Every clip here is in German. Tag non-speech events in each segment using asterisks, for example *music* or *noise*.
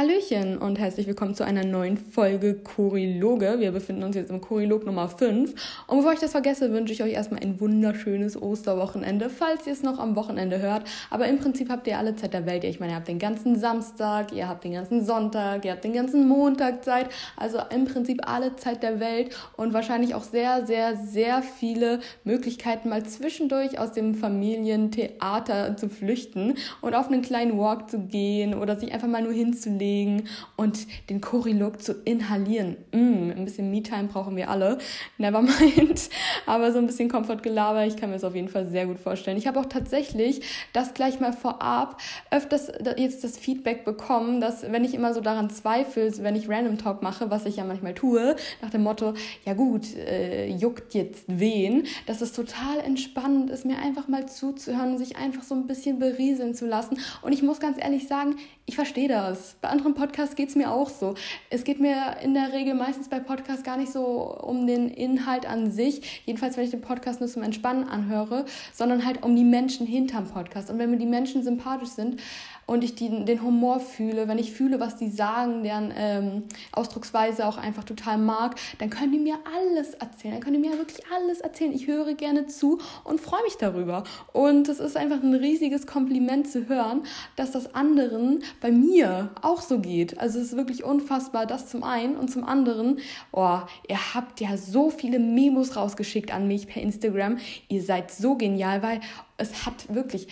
Hallöchen und herzlich willkommen zu einer neuen Folge Choriloge. Wir befinden uns jetzt im Chorilog Nummer 5. Und bevor ich das vergesse, wünsche ich euch erstmal ein wunderschönes Osterwochenende, falls ihr es noch am Wochenende hört. Aber im Prinzip habt ihr alle Zeit der Welt. Ich meine, ihr habt den ganzen Samstag, ihr habt den ganzen Sonntag, ihr habt den ganzen Montag Zeit. Also im Prinzip alle Zeit der Welt und wahrscheinlich auch sehr, sehr, sehr viele Möglichkeiten, mal zwischendurch aus dem Familientheater zu flüchten und auf einen kleinen Walk zu gehen oder sich einfach mal nur hinzulegen hinlegen und den Chori-Look zu inhalieren. Mm, ein bisschen Me-Time brauchen wir alle. Never mind. *laughs* Aber so ein bisschen Komfortgelaber, ich kann mir das auf jeden Fall sehr gut vorstellen. Ich habe auch tatsächlich das gleich mal vorab öfters jetzt das Feedback bekommen, dass wenn ich immer so daran zweifle, wenn ich Random Talk mache, was ich ja manchmal tue, nach dem Motto, ja gut, äh, juckt jetzt wen, dass es total entspannend ist, mir einfach mal zuzuhören und sich einfach so ein bisschen berieseln zu lassen. Und ich muss ganz ehrlich sagen, ich verstehe das. Bei anderen Podcasts geht es mir auch so. Es geht mir in der Regel meistens bei Podcasts gar nicht so um den Inhalt an sich, jedenfalls wenn ich den Podcast nur zum Entspannen anhöre, sondern halt um die Menschen hinterm Podcast. Und wenn mir die Menschen sympathisch sind, und ich die, den Humor fühle, wenn ich fühle, was die sagen, deren ähm, Ausdrucksweise auch einfach total mag, dann können die mir alles erzählen. Dann können die mir wirklich alles erzählen. Ich höre gerne zu und freue mich darüber. Und es ist einfach ein riesiges Kompliment zu hören, dass das anderen bei mir auch so geht. Also es ist wirklich unfassbar, das zum einen und zum anderen, oh, ihr habt ja so viele Memos rausgeschickt an mich per Instagram. Ihr seid so genial, weil es hat wirklich,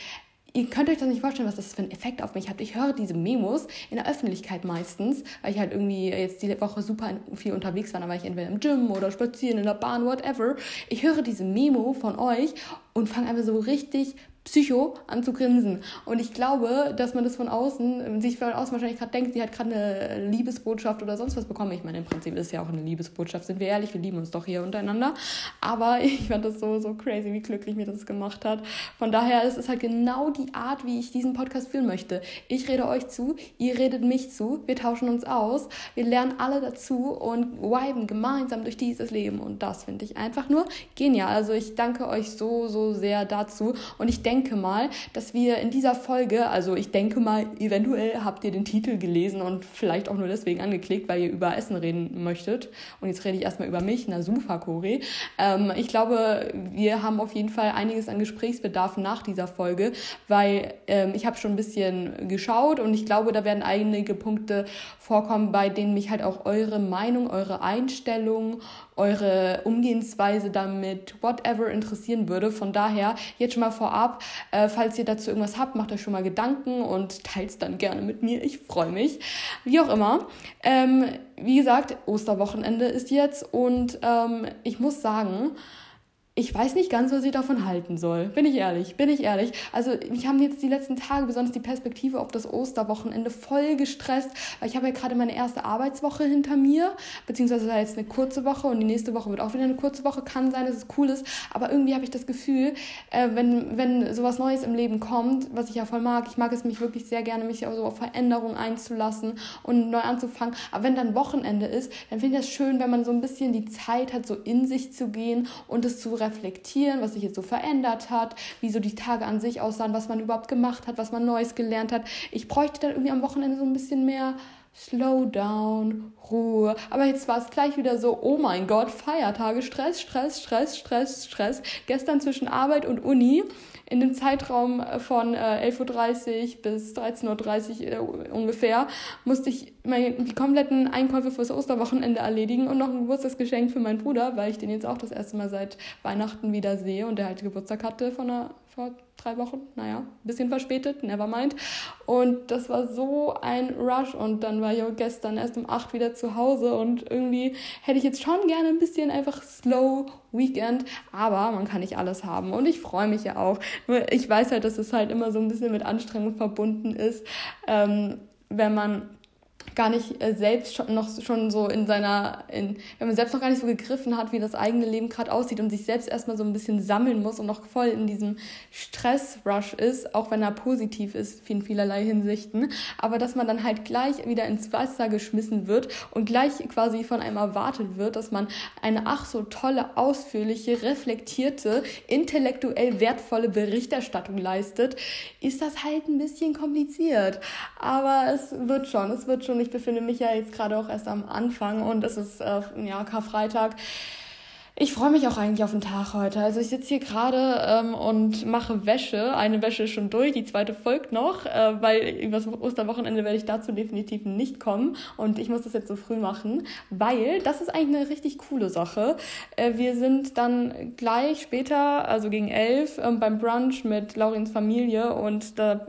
Ihr könnt euch das nicht vorstellen, was das für einen Effekt auf mich hat. Ich höre diese Memos in der Öffentlichkeit meistens, weil ich halt irgendwie jetzt die Woche super viel unterwegs war. Da war ich entweder im Gym oder spazieren in der Bahn, whatever. Ich höre diese Memo von euch und fange einfach so richtig Psycho an zu grinsen. Und ich glaube, dass man das von außen, sich von außen wahrscheinlich gerade denkt, sie hat gerade eine Liebesbotschaft oder sonst was bekommen. Ich meine, im Prinzip ist es ja auch eine Liebesbotschaft, sind wir ehrlich, wir lieben uns doch hier untereinander. Aber *laughs* ich fand das so, so crazy, wie glücklich mir das gemacht hat. Von daher ist es halt genau die Art, wie ich diesen Podcast führen möchte. Ich rede euch zu, ihr redet mich zu, wir tauschen uns aus, wir lernen alle dazu und viben gemeinsam durch dieses Leben. Und das finde ich einfach nur genial. Also ich danke euch so, so sehr dazu. Und ich denke, denke mal, dass wir in dieser Folge, also ich denke mal, eventuell habt ihr den Titel gelesen und vielleicht auch nur deswegen angeklickt, weil ihr über Essen reden möchtet. Und jetzt rede ich erstmal über mich, na super, Cori. Ähm, ich glaube, wir haben auf jeden Fall einiges an Gesprächsbedarf nach dieser Folge, weil ähm, ich habe schon ein bisschen geschaut und ich glaube, da werden einige Punkte vorkommen, bei denen mich halt auch eure Meinung, eure Einstellung, eure Umgehensweise damit, whatever interessieren würde. Von daher jetzt schon mal vorab, äh, falls ihr dazu irgendwas habt, macht euch schon mal Gedanken und teilt es dann gerne mit mir. Ich freue mich. Wie auch immer. Ähm, wie gesagt, Osterwochenende ist jetzt und ähm, ich muss sagen, ich weiß nicht ganz, was ich davon halten soll. Bin ich ehrlich, bin ich ehrlich. Also mich haben jetzt die letzten Tage, besonders die Perspektive auf das Osterwochenende, voll gestresst, weil ich habe ja gerade meine erste Arbeitswoche hinter mir, beziehungsweise jetzt eine kurze Woche und die nächste Woche wird auch wieder eine kurze Woche. Kann sein, dass es cool ist, aber irgendwie habe ich das Gefühl, äh, wenn, wenn sowas Neues im Leben kommt, was ich ja voll mag, ich mag es mich wirklich sehr gerne, mich auch so auf Veränderungen einzulassen und neu anzufangen. Aber wenn dann Wochenende ist, dann finde ich das schön, wenn man so ein bisschen die Zeit hat, so in sich zu gehen und es zu reflektieren, was sich jetzt so verändert hat, wie so die Tage an sich aussahen, was man überhaupt gemacht hat, was man Neues gelernt hat. Ich bräuchte dann irgendwie am Wochenende so ein bisschen mehr Slowdown, Ruhe. Aber jetzt war es gleich wieder so, oh mein Gott, Feiertage, Stress, Stress, Stress, Stress, Stress. Gestern zwischen Arbeit und Uni in dem Zeitraum von äh, 11.30 Uhr bis 13.30 Uhr äh, ungefähr musste ich meine, die kompletten Einkäufe fürs Osterwochenende erledigen und noch ein Geburtstagsgeschenk für meinen Bruder, weil ich den jetzt auch das erste Mal seit Weihnachten wieder sehe und der halt Geburtstag hatte von einer, vor drei Wochen, naja, ein bisschen verspätet, never mind. Und das war so ein Rush und dann war ich auch gestern erst um acht wieder zu Hause und irgendwie hätte ich jetzt schon gerne ein bisschen einfach slow Weekend, aber man kann nicht alles haben und ich freue mich ja auch. Nur ich weiß halt, dass es halt immer so ein bisschen mit Anstrengung verbunden ist, ähm, wenn man gar nicht äh, selbst schon noch schon so in seiner, in, wenn man selbst noch gar nicht so gegriffen hat, wie das eigene Leben gerade aussieht und sich selbst erstmal so ein bisschen sammeln muss und noch voll in diesem Stressrush ist, auch wenn er positiv ist in vielerlei Hinsichten, aber dass man dann halt gleich wieder ins Wasser geschmissen wird und gleich quasi von einem erwartet wird, dass man eine ach so tolle, ausführliche, reflektierte, intellektuell wertvolle Berichterstattung leistet, ist das halt ein bisschen kompliziert. Aber es wird schon, es wird schon und ich befinde mich ja jetzt gerade auch erst am Anfang und es ist äh, ja Karfreitag. Ich freue mich auch eigentlich auf den Tag heute. Also ich sitze hier gerade ähm, und mache Wäsche. Eine Wäsche ist schon durch, die zweite folgt noch, äh, weil über das Osterwochenende werde ich dazu definitiv nicht kommen. Und ich muss das jetzt so früh machen, weil das ist eigentlich eine richtig coole Sache. Äh, wir sind dann gleich später, also gegen elf, äh, beim Brunch mit Laurins Familie und da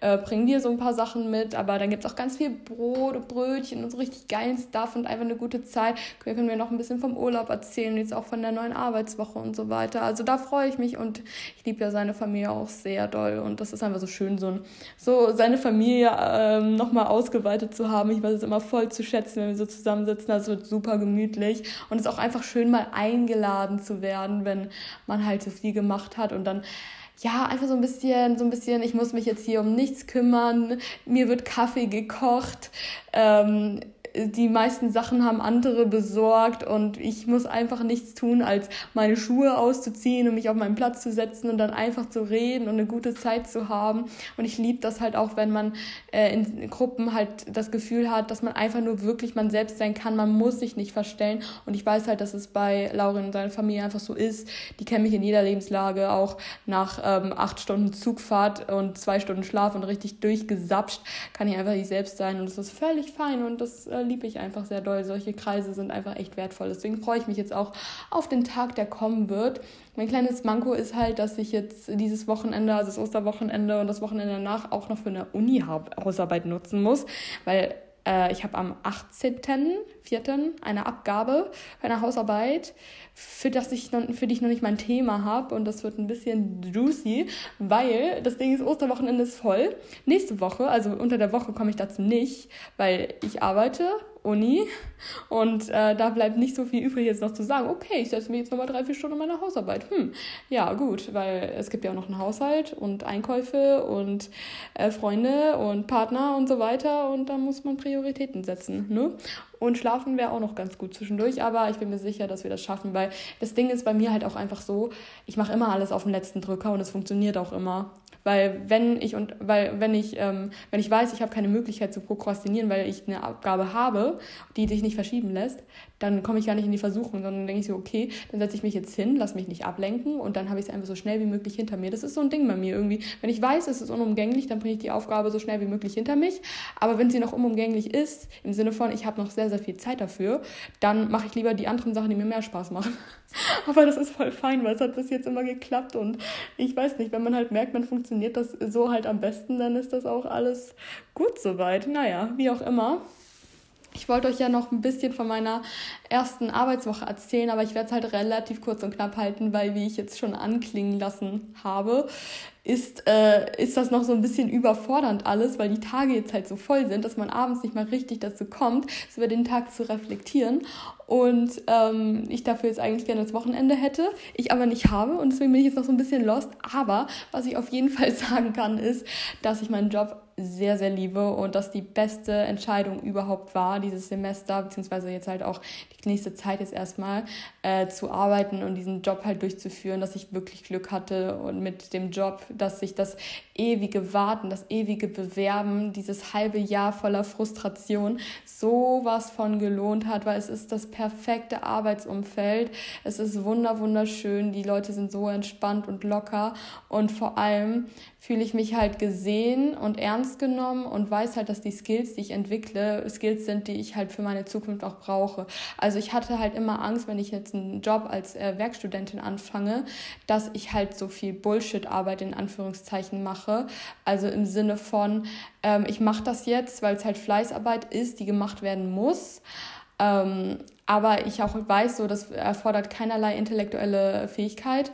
äh, bringen wir so ein paar Sachen mit, aber dann gibt es auch ganz viel Brot und Brötchen und so richtig geilen Stuff und einfach eine gute Zeit. Wir können wir noch ein bisschen vom Urlaub erzählen, jetzt auch von der neuen Arbeitswoche und so weiter. Also da freue ich mich und ich liebe ja seine Familie auch sehr doll und das ist einfach so schön, so, ein, so seine Familie ähm, nochmal ausgeweitet zu haben. Ich weiß es immer voll zu schätzen, wenn wir so zusammensitzen. Das wird super gemütlich und es ist auch einfach schön, mal eingeladen zu werden, wenn man halt so viel gemacht hat und dann ja, einfach so ein bisschen, so ein bisschen, ich muss mich jetzt hier um nichts kümmern, mir wird Kaffee gekocht, ähm, die meisten Sachen haben andere besorgt und ich muss einfach nichts tun, als meine Schuhe auszuziehen und mich auf meinen Platz zu setzen und dann einfach zu reden und eine gute Zeit zu haben. Und ich liebe das halt auch, wenn man äh, in Gruppen halt das Gefühl hat, dass man einfach nur wirklich man selbst sein kann. Man muss sich nicht verstellen. Und ich weiß halt, dass es bei Laurin und seiner Familie einfach so ist. Die kennen mich in jeder Lebenslage, auch nach ähm, acht Stunden Zugfahrt und zwei Stunden Schlaf und richtig durchgesapscht, kann ich einfach ich selbst sein. Und das ist völlig fein und das äh, liebe ich einfach sehr doll. Solche Kreise sind einfach echt wertvoll. Deswegen freue ich mich jetzt auch auf den Tag, der kommen wird. Mein kleines Manko ist halt, dass ich jetzt dieses Wochenende, also das Osterwochenende und das Wochenende danach auch noch für eine Uni-Hausarbeit nutzen muss, weil äh, ich habe am 18.04. eine Abgabe für eine Hausarbeit, für, das ich noch, für die ich noch nicht mein Thema habe. Und das wird ein bisschen juicy, weil das Ding ist, Osterwochenende ist voll. Nächste Woche, also unter der Woche komme ich dazu nicht, weil ich arbeite Uni und äh, da bleibt nicht so viel übrig jetzt noch zu sagen, okay, ich setze mir jetzt nochmal drei, vier Stunden meine Hausarbeit. Hm, ja gut, weil es gibt ja auch noch einen Haushalt und Einkäufe und äh, Freunde und Partner und so weiter und da muss man Prioritäten setzen. Ne? Und schlafen wäre auch noch ganz gut zwischendurch, aber ich bin mir sicher, dass wir das schaffen, weil das Ding ist bei mir halt auch einfach so, ich mache immer alles auf den letzten Drücker und es funktioniert auch immer. Weil wenn ich und weil wenn ich ähm, wenn ich weiß, ich habe keine Möglichkeit zu prokrastinieren, weil ich eine Abgabe habe, die sich nicht verschieben lässt, dann komme ich gar nicht in die Versuchung, sondern denke ich so, okay, dann setze ich mich jetzt hin, lass mich nicht ablenken und dann habe ich es einfach so schnell wie möglich hinter mir. Das ist so ein Ding bei mir irgendwie. Wenn ich weiß, es ist unumgänglich, dann bringe ich die Aufgabe so schnell wie möglich hinter mich. Aber wenn sie noch unumgänglich ist, im Sinne von, ich habe noch sehr, sehr viel Zeit dafür, dann mache ich lieber die anderen Sachen, die mir mehr Spaß machen. *laughs* Aber das ist voll fein, weil es hat bis jetzt immer geklappt und ich weiß nicht, wenn man halt merkt, man funktioniert das so halt am besten, dann ist das auch alles gut soweit. Naja, wie auch immer. Ich wollte euch ja noch ein bisschen von meiner ersten Arbeitswoche erzählen, aber ich werde es halt relativ kurz und knapp halten, weil, wie ich jetzt schon anklingen lassen habe, ist, äh, ist das noch so ein bisschen überfordernd alles, weil die Tage jetzt halt so voll sind, dass man abends nicht mal richtig dazu kommt, so über den Tag zu reflektieren. Und ähm, ich dafür jetzt eigentlich gerne das Wochenende hätte, ich aber nicht habe und deswegen bin ich jetzt noch so ein bisschen lost. Aber was ich auf jeden *laughs* Fall sagen kann, ist, dass ich meinen Job sehr, sehr liebe und dass die beste Entscheidung überhaupt war, dieses Semester, beziehungsweise jetzt halt auch die nächste Zeit jetzt erstmal äh, zu arbeiten und diesen Job halt durchzuführen, dass ich wirklich Glück hatte und mit dem Job, dass sich das ewige Warten, das ewige Bewerben, dieses halbe Jahr voller Frustration sowas von gelohnt hat, weil es ist das perfekte Arbeitsumfeld. Es ist wunder wunderschön, die Leute sind so entspannt und locker und vor allem fühle ich mich halt gesehen und ernst genommen und weiß halt, dass die Skills, die ich entwickle, Skills sind, die ich halt für meine Zukunft auch brauche. Also ich hatte halt immer Angst, wenn ich jetzt einen Job als äh, Werkstudentin anfange, dass ich halt so viel Bullshit-Arbeit in Anführungszeichen mache. Also im Sinne von, ähm, ich mache das jetzt, weil es halt Fleißarbeit ist, die gemacht werden muss. Ähm, aber ich auch weiß, so das erfordert keinerlei intellektuelle Fähigkeit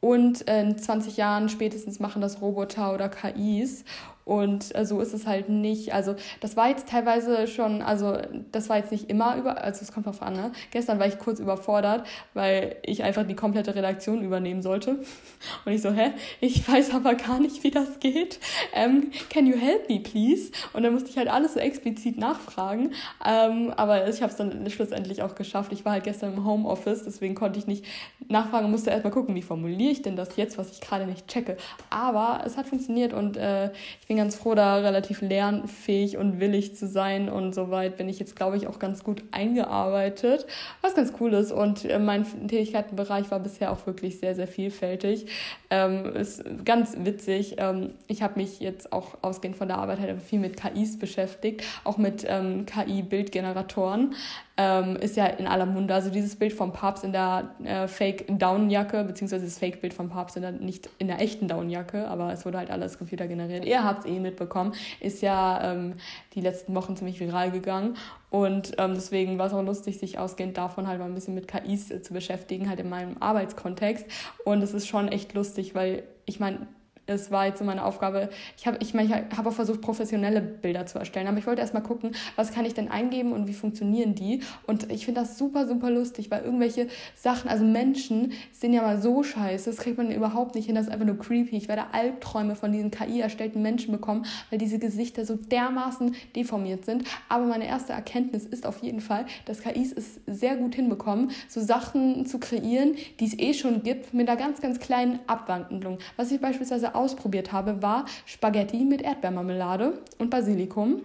und in 20 Jahren spätestens machen das Roboter oder KIs. Und äh, so ist es halt nicht. Also, das war jetzt teilweise schon, also, das war jetzt nicht immer über, also, es kommt drauf an, ne? Gestern war ich kurz überfordert, weil ich einfach die komplette Redaktion übernehmen sollte. *laughs* Und ich so, hä? Ich weiß aber gar nicht, wie das geht. Ähm, can you help me, please? Und dann musste ich halt alles so explizit nachfragen. Ähm, aber ich habe es dann schlussendlich auch geschafft. Ich war halt gestern im Homeoffice, deswegen konnte ich nicht nachfragen, musste erstmal gucken, wie formuliere ich denn das jetzt, was ich gerade nicht checke. Aber es hat funktioniert und äh, ich bin ganz froh, da relativ lernfähig und willig zu sein und soweit bin ich jetzt, glaube ich, auch ganz gut eingearbeitet, was ganz cool ist und äh, mein Tätigkeitenbereich war bisher auch wirklich sehr, sehr vielfältig. Ähm, ist ganz witzig. Ähm, ich habe mich jetzt auch ausgehend von der Arbeit halt viel mit KIs beschäftigt, auch mit ähm, KI-Bildgeneratoren ähm, ist ja in aller Munde. Also dieses Bild vom Papst in der äh, Fake-Downjacke, beziehungsweise das Fake-Bild vom Papst in der, nicht in der echten Downjacke, aber es wurde halt alles Computer generiert. Ihr habt es eh mitbekommen, ist ja ähm, die letzten Wochen ziemlich viral gegangen. Und ähm, deswegen war es auch lustig, sich ausgehend davon halt mal ein bisschen mit KIs äh, zu beschäftigen, halt in meinem Arbeitskontext. Und es ist schon echt lustig, weil ich meine, es war jetzt so meine Aufgabe. Ich habe ich mein, ich hab auch versucht, professionelle Bilder zu erstellen, aber ich wollte erstmal gucken, was kann ich denn eingeben und wie funktionieren die. Und ich finde das super, super lustig, weil irgendwelche Sachen, also Menschen sind ja mal so scheiße, das kriegt man überhaupt nicht hin, das ist einfach nur creepy. Ich werde Albträume von diesen KI-erstellten Menschen bekommen, weil diese Gesichter so dermaßen deformiert sind. Aber meine erste Erkenntnis ist auf jeden Fall, dass KIs es sehr gut hinbekommen, so Sachen zu kreieren, die es eh schon gibt, mit einer ganz, ganz kleinen Abwandlung. Was ich beispielsweise ausprobiert habe, war Spaghetti mit Erdbeermarmelade und Basilikum.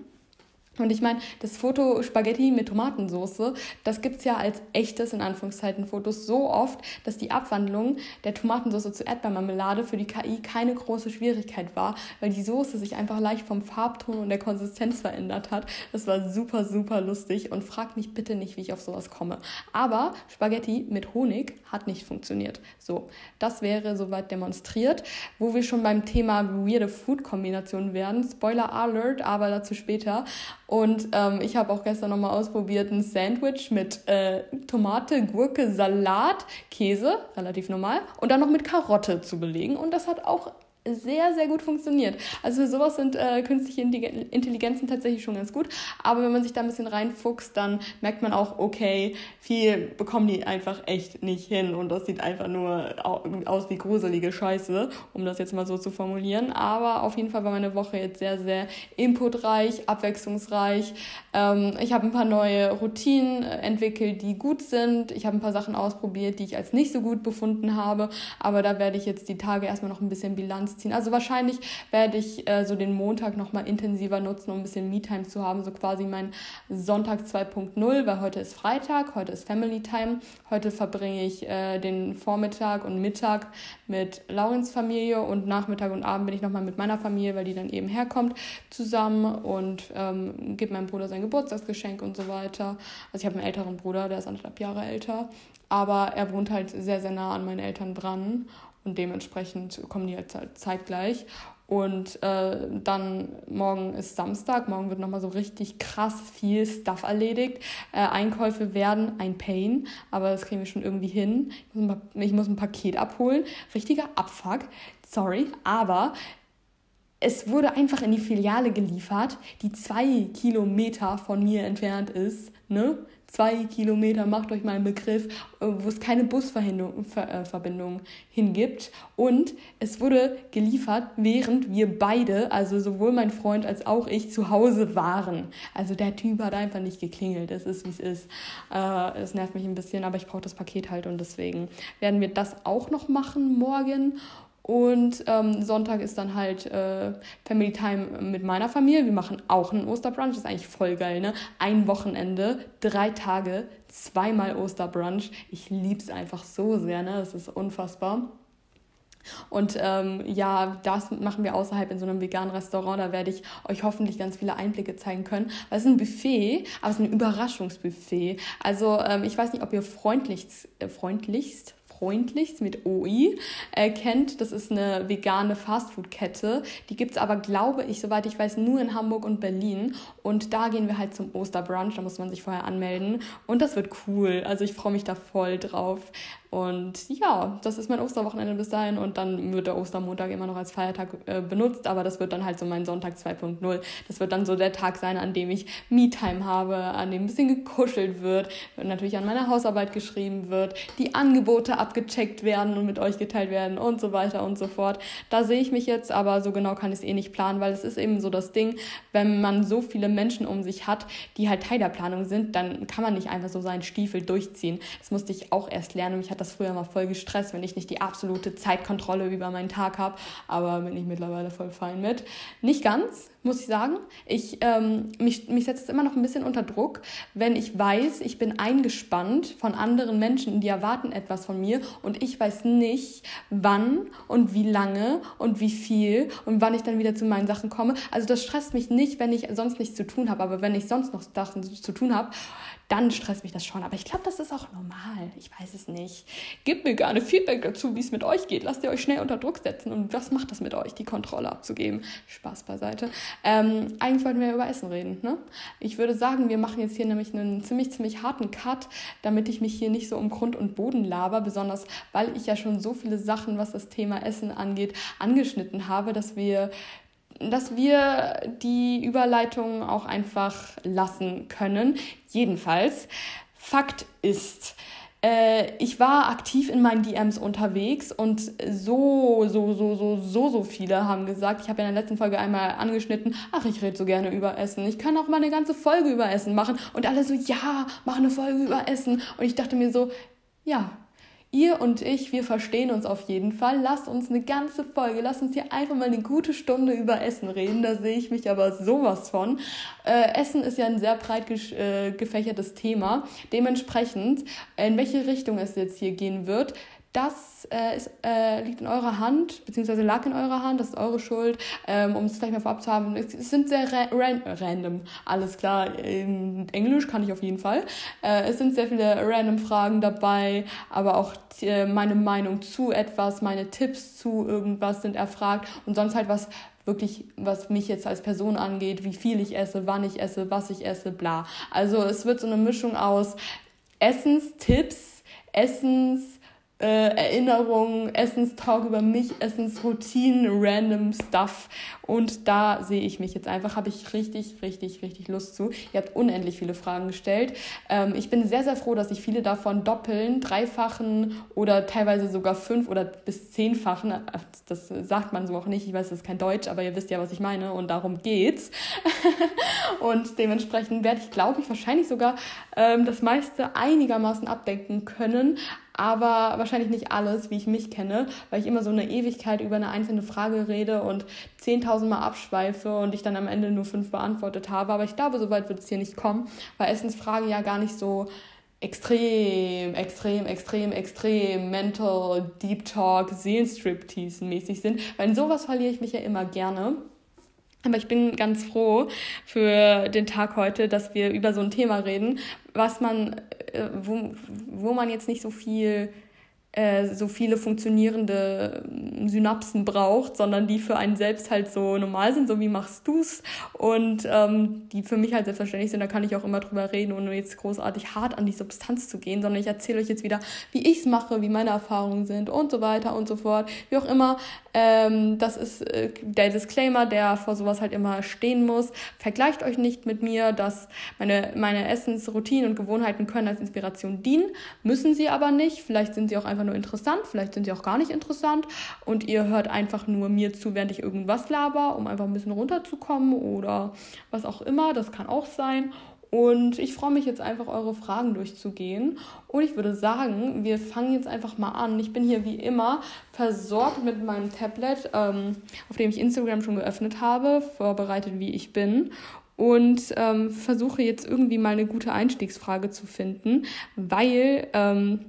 Und ich meine, das Foto Spaghetti mit Tomatensauce, das gibt es ja als echtes, in Anführungszeichen, Fotos so oft, dass die Abwandlung der Tomatensauce zu Erdbeermarmelade für die KI keine große Schwierigkeit war, weil die Soße sich einfach leicht vom Farbton und der Konsistenz verändert hat. Das war super, super lustig und fragt mich bitte nicht, wie ich auf sowas komme. Aber Spaghetti mit Honig hat nicht funktioniert. So, das wäre soweit demonstriert. Wo wir schon beim Thema weirde Food-Kombinationen werden. Spoiler Alert, aber dazu später. Und ähm, ich habe auch gestern nochmal ausprobiert ein Sandwich mit äh, Tomate, Gurke, Salat, Käse, relativ normal, und dann noch mit Karotte zu belegen. Und das hat auch sehr, sehr gut funktioniert. Also für sowas sind äh, künstliche Intelligenzen tatsächlich schon ganz gut. Aber wenn man sich da ein bisschen reinfuchst, dann merkt man auch, okay, viel bekommen die einfach echt nicht hin. Und das sieht einfach nur aus wie gruselige Scheiße, um das jetzt mal so zu formulieren. Aber auf jeden Fall war meine Woche jetzt sehr, sehr inputreich, abwechslungsreich. Ähm, ich habe ein paar neue Routinen entwickelt, die gut sind. Ich habe ein paar Sachen ausprobiert, die ich als nicht so gut befunden habe. Aber da werde ich jetzt die Tage erstmal noch ein bisschen Bilanz ziehen. Also wahrscheinlich werde ich äh, so den Montag nochmal intensiver nutzen, um ein bisschen Me-Time zu haben. So quasi mein Sonntag 2.0, weil heute ist Freitag, heute ist Family Time. Heute verbringe ich äh, den Vormittag und Mittag mit Laurens Familie und Nachmittag und Abend bin ich nochmal mit meiner Familie, weil die dann eben herkommt, zusammen und ähm, gebe meinem Bruder sein Geburtstagsgeschenk und so weiter. Also ich habe einen älteren Bruder, der ist anderthalb Jahre älter, aber er wohnt halt sehr, sehr nah an meinen Eltern dran und dementsprechend kommen die halt zeitgleich. Und äh, dann morgen ist Samstag, morgen wird nochmal so richtig krass viel Stuff erledigt. Äh, Einkäufe werden ein Pain, aber das kriegen wir schon irgendwie hin. Ich muss ein, ich muss ein Paket abholen. Richtiger Abfuck, sorry, aber es wurde einfach in die Filiale geliefert, die zwei Kilometer von mir entfernt ist. Ne? Zwei Kilometer, macht euch mal einen Begriff, äh, wo es keine Busverbindung äh, hingibt. Und es wurde geliefert, während wir beide, also sowohl mein Freund als auch ich, zu Hause waren. Also der Typ hat einfach nicht geklingelt. Es ist, wie es ist. Äh, es nervt mich ein bisschen, aber ich brauche das Paket halt und deswegen werden wir das auch noch machen morgen. Und ähm, Sonntag ist dann halt äh, Family Time mit meiner Familie. Wir machen auch einen Osterbrunch. Das ist eigentlich voll geil, ne? Ein Wochenende, drei Tage, zweimal Osterbrunch. Ich liebe es einfach so sehr, ne? Das ist unfassbar. Und ähm, ja, das machen wir außerhalb in so einem veganen Restaurant. Da werde ich euch hoffentlich ganz viele Einblicke zeigen können. Weil es ist ein Buffet, aber es ist ein Überraschungsbuffet. Also ähm, ich weiß nicht, ob ihr freundlichst, äh, freundlichst freundlichst mit OI äh, kennt. Das ist eine vegane Fastfood-Kette. Die gibt es aber, glaube ich, soweit ich weiß, nur in Hamburg und Berlin. Und da gehen wir halt zum Osterbrunch. Da muss man sich vorher anmelden. Und das wird cool. Also ich freue mich da voll drauf. Und ja, das ist mein Osterwochenende bis dahin und dann wird der Ostermontag immer noch als Feiertag äh, benutzt, aber das wird dann halt so mein Sonntag 2.0. Das wird dann so der Tag sein, an dem ich Me-Time habe, an dem ein bisschen gekuschelt wird, natürlich an meiner Hausarbeit geschrieben wird, die Angebote abgecheckt werden und mit euch geteilt werden und so weiter und so fort. Da sehe ich mich jetzt, aber so genau kann ich es eh nicht planen, weil es ist eben so das Ding, wenn man so viele Menschen um sich hat, die halt Teil der Planung sind, dann kann man nicht einfach so seinen Stiefel durchziehen. Das musste ich auch erst lernen und mich hat das das früher mal voll gestresst, wenn ich nicht die absolute Zeitkontrolle über meinen Tag habe. Aber bin ich mittlerweile voll fein mit. Nicht ganz, muss ich sagen. Ich, ähm, mich, mich setzt es immer noch ein bisschen unter Druck, wenn ich weiß, ich bin eingespannt von anderen Menschen, die erwarten etwas von mir und ich weiß nicht, wann und wie lange und wie viel und wann ich dann wieder zu meinen Sachen komme. Also das stresst mich nicht, wenn ich sonst nichts zu tun habe, aber wenn ich sonst noch Sachen zu tun habe, dann stresst mich das schon. Aber ich glaube, das ist auch normal. Ich weiß es nicht. Gebt mir gerne Feedback dazu, wie es mit euch geht. Lasst ihr euch schnell unter Druck setzen und was macht das mit euch, die Kontrolle abzugeben? Spaß beiseite. Ähm, eigentlich wollten wir über Essen reden. Ne? Ich würde sagen, wir machen jetzt hier nämlich einen ziemlich, ziemlich harten Cut, damit ich mich hier nicht so um Grund und Boden laber, besonders weil ich ja schon so viele Sachen, was das Thema Essen angeht, angeschnitten habe, dass wir dass wir die Überleitung auch einfach lassen können. Jedenfalls, Fakt ist, äh, ich war aktiv in meinen DMs unterwegs und so, so, so, so, so, so viele haben gesagt, ich habe in der letzten Folge einmal angeschnitten, ach, ich rede so gerne über Essen. Ich kann auch mal eine ganze Folge über Essen machen. Und alle so, ja, mach eine Folge über Essen. Und ich dachte mir so, ja, Ihr und ich, wir verstehen uns auf jeden Fall. Lasst uns eine ganze Folge, lasst uns hier einfach mal eine gute Stunde über Essen reden. Da sehe ich mich aber sowas von. Äh, Essen ist ja ein sehr breit äh, gefächertes Thema. Dementsprechend, in welche Richtung es jetzt hier gehen wird, das äh, ist, äh, liegt in eurer Hand, beziehungsweise lag in eurer Hand, das ist eure Schuld, ähm, um es gleich mal vorab zu haben. Es, es sind sehr ra ran random, alles klar, in Englisch kann ich auf jeden Fall. Äh, es sind sehr viele random Fragen dabei, aber auch äh, meine Meinung zu etwas, meine Tipps zu irgendwas sind erfragt und sonst halt was wirklich, was mich jetzt als Person angeht, wie viel ich esse, wann ich esse, was ich esse, bla. Also es wird so eine Mischung aus Essenstipps, Essens äh, Erinnerungen, Essenstalk über mich, Essensroutinen, random Stuff. Und da sehe ich mich jetzt einfach, habe ich richtig, richtig, richtig Lust zu. Ihr habt unendlich viele Fragen gestellt. Ähm, ich bin sehr, sehr froh, dass ich viele davon doppeln, dreifachen oder teilweise sogar fünf oder bis zehnfachen. Das sagt man so auch nicht. Ich weiß, das ist kein Deutsch, aber ihr wisst ja, was ich meine und darum geht's. *laughs* und dementsprechend werde ich, glaube ich, wahrscheinlich sogar ähm, das meiste einigermaßen abdenken können aber wahrscheinlich nicht alles, wie ich mich kenne, weil ich immer so eine Ewigkeit über eine einzelne Frage rede und 10.000 Mal abschweife und ich dann am Ende nur fünf beantwortet habe. Aber ich glaube, so weit wird es hier nicht kommen, weil Essensfrage ja gar nicht so extrem, extrem, extrem, extrem Mental Deep Talk, Seelenstriptease mäßig sind, weil in sowas verliere ich mich ja immer gerne. Aber ich bin ganz froh für den Tag heute, dass wir über so ein Thema reden, was man, wo, wo man jetzt nicht so viel äh, so viele funktionierende ähm, Synapsen braucht, sondern die für einen selbst halt so normal sind, so wie machst du's und ähm, die für mich halt selbstverständlich sind, da kann ich auch immer drüber reden, ohne jetzt großartig hart an die Substanz zu gehen, sondern ich erzähle euch jetzt wieder, wie ich's mache, wie meine Erfahrungen sind und so weiter und so fort. Wie auch immer, ähm, das ist äh, der Disclaimer, der vor sowas halt immer stehen muss. Vergleicht euch nicht mit mir, dass meine, meine Essensroutinen und Gewohnheiten können als Inspiration dienen, müssen sie aber nicht. Vielleicht sind sie auch einfach nur interessant, vielleicht sind sie auch gar nicht interessant und ihr hört einfach nur mir zu, während ich irgendwas laber, um einfach ein bisschen runterzukommen oder was auch immer. Das kann auch sein. Und ich freue mich jetzt einfach, eure Fragen durchzugehen. Und ich würde sagen, wir fangen jetzt einfach mal an. Ich bin hier wie immer versorgt mit meinem Tablet, ähm, auf dem ich Instagram schon geöffnet habe, vorbereitet wie ich bin. Und ähm, versuche jetzt irgendwie mal eine gute Einstiegsfrage zu finden, weil ähm,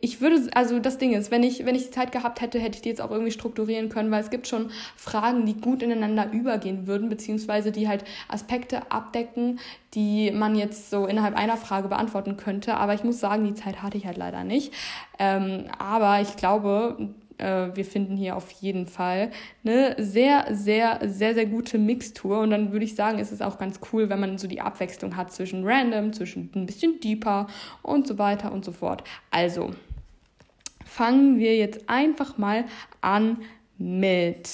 ich würde, also das Ding ist, wenn ich, wenn ich die Zeit gehabt hätte, hätte ich die jetzt auch irgendwie strukturieren können, weil es gibt schon Fragen, die gut ineinander übergehen würden, beziehungsweise die halt Aspekte abdecken, die man jetzt so innerhalb einer Frage beantworten könnte. Aber ich muss sagen, die Zeit hatte ich halt leider nicht. Ähm, aber ich glaube, äh, wir finden hier auf jeden Fall eine sehr, sehr, sehr, sehr gute Mixtur. Und dann würde ich sagen, ist es auch ganz cool, wenn man so die Abwechslung hat zwischen random, zwischen ein bisschen deeper und so weiter und so fort. Also, fangen wir jetzt einfach mal an mit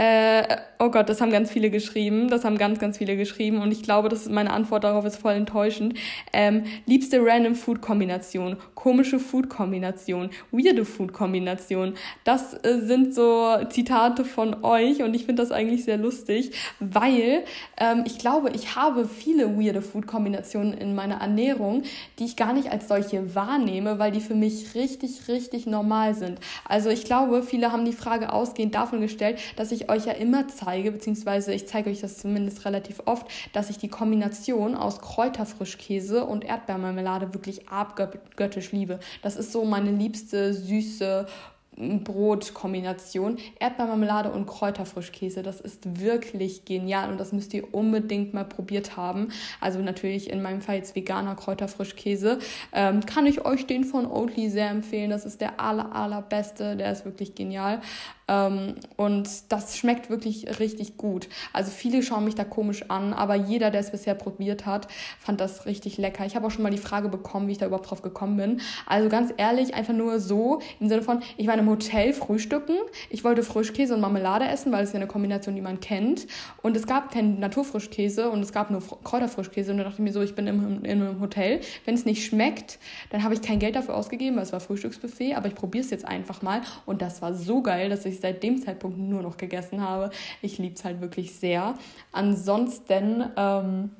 Äh, oh Gott, das haben ganz viele geschrieben. Das haben ganz, ganz viele geschrieben. Und ich glaube, das ist meine Antwort darauf ist voll enttäuschend. Ähm, liebste Random Food Kombination, komische Food Kombination, weirde Food Kombination. Das äh, sind so Zitate von euch und ich finde das eigentlich sehr lustig, weil ähm, ich glaube, ich habe viele weirde Food Kombinationen in meiner Ernährung, die ich gar nicht als solche wahrnehme, weil die für mich richtig, richtig normal sind. Also ich glaube, viele haben die Frage ausgehend davon gestellt, dass ich euch ja immer zeige, beziehungsweise ich zeige euch das zumindest relativ oft, dass ich die Kombination aus Kräuterfrischkäse und Erdbeermarmelade wirklich abgöttisch liebe. Das ist so meine liebste süße Brotkombination. Erdbeermarmelade und Kräuterfrischkäse. Das ist wirklich genial und das müsst ihr unbedingt mal probiert haben. Also natürlich in meinem Fall jetzt veganer Kräuterfrischkäse. Ähm, kann ich euch den von Oatly sehr empfehlen. Das ist der aller, allerbeste. Der ist wirklich genial. Ähm, und das schmeckt wirklich richtig gut. Also viele schauen mich da komisch an, aber jeder, der es bisher probiert hat, fand das richtig lecker. Ich habe auch schon mal die Frage bekommen, wie ich da überhaupt drauf gekommen bin. Also ganz ehrlich, einfach nur so im Sinne von, ich war einem Hotel frühstücken. Ich wollte Frischkäse und Marmelade essen, weil es ja eine Kombination, die man kennt. Und es gab keinen Naturfrischkäse und es gab nur Kräuterfrischkäse. Und da dachte ich mir so, ich bin im, einem Hotel. Wenn es nicht schmeckt, dann habe ich kein Geld dafür ausgegeben, weil es war Frühstücksbuffet. Aber ich probiere es jetzt einfach mal. Und das war so geil, dass ich seit dem Zeitpunkt nur noch gegessen habe. Ich liebe es halt wirklich sehr. Ansonsten ähm,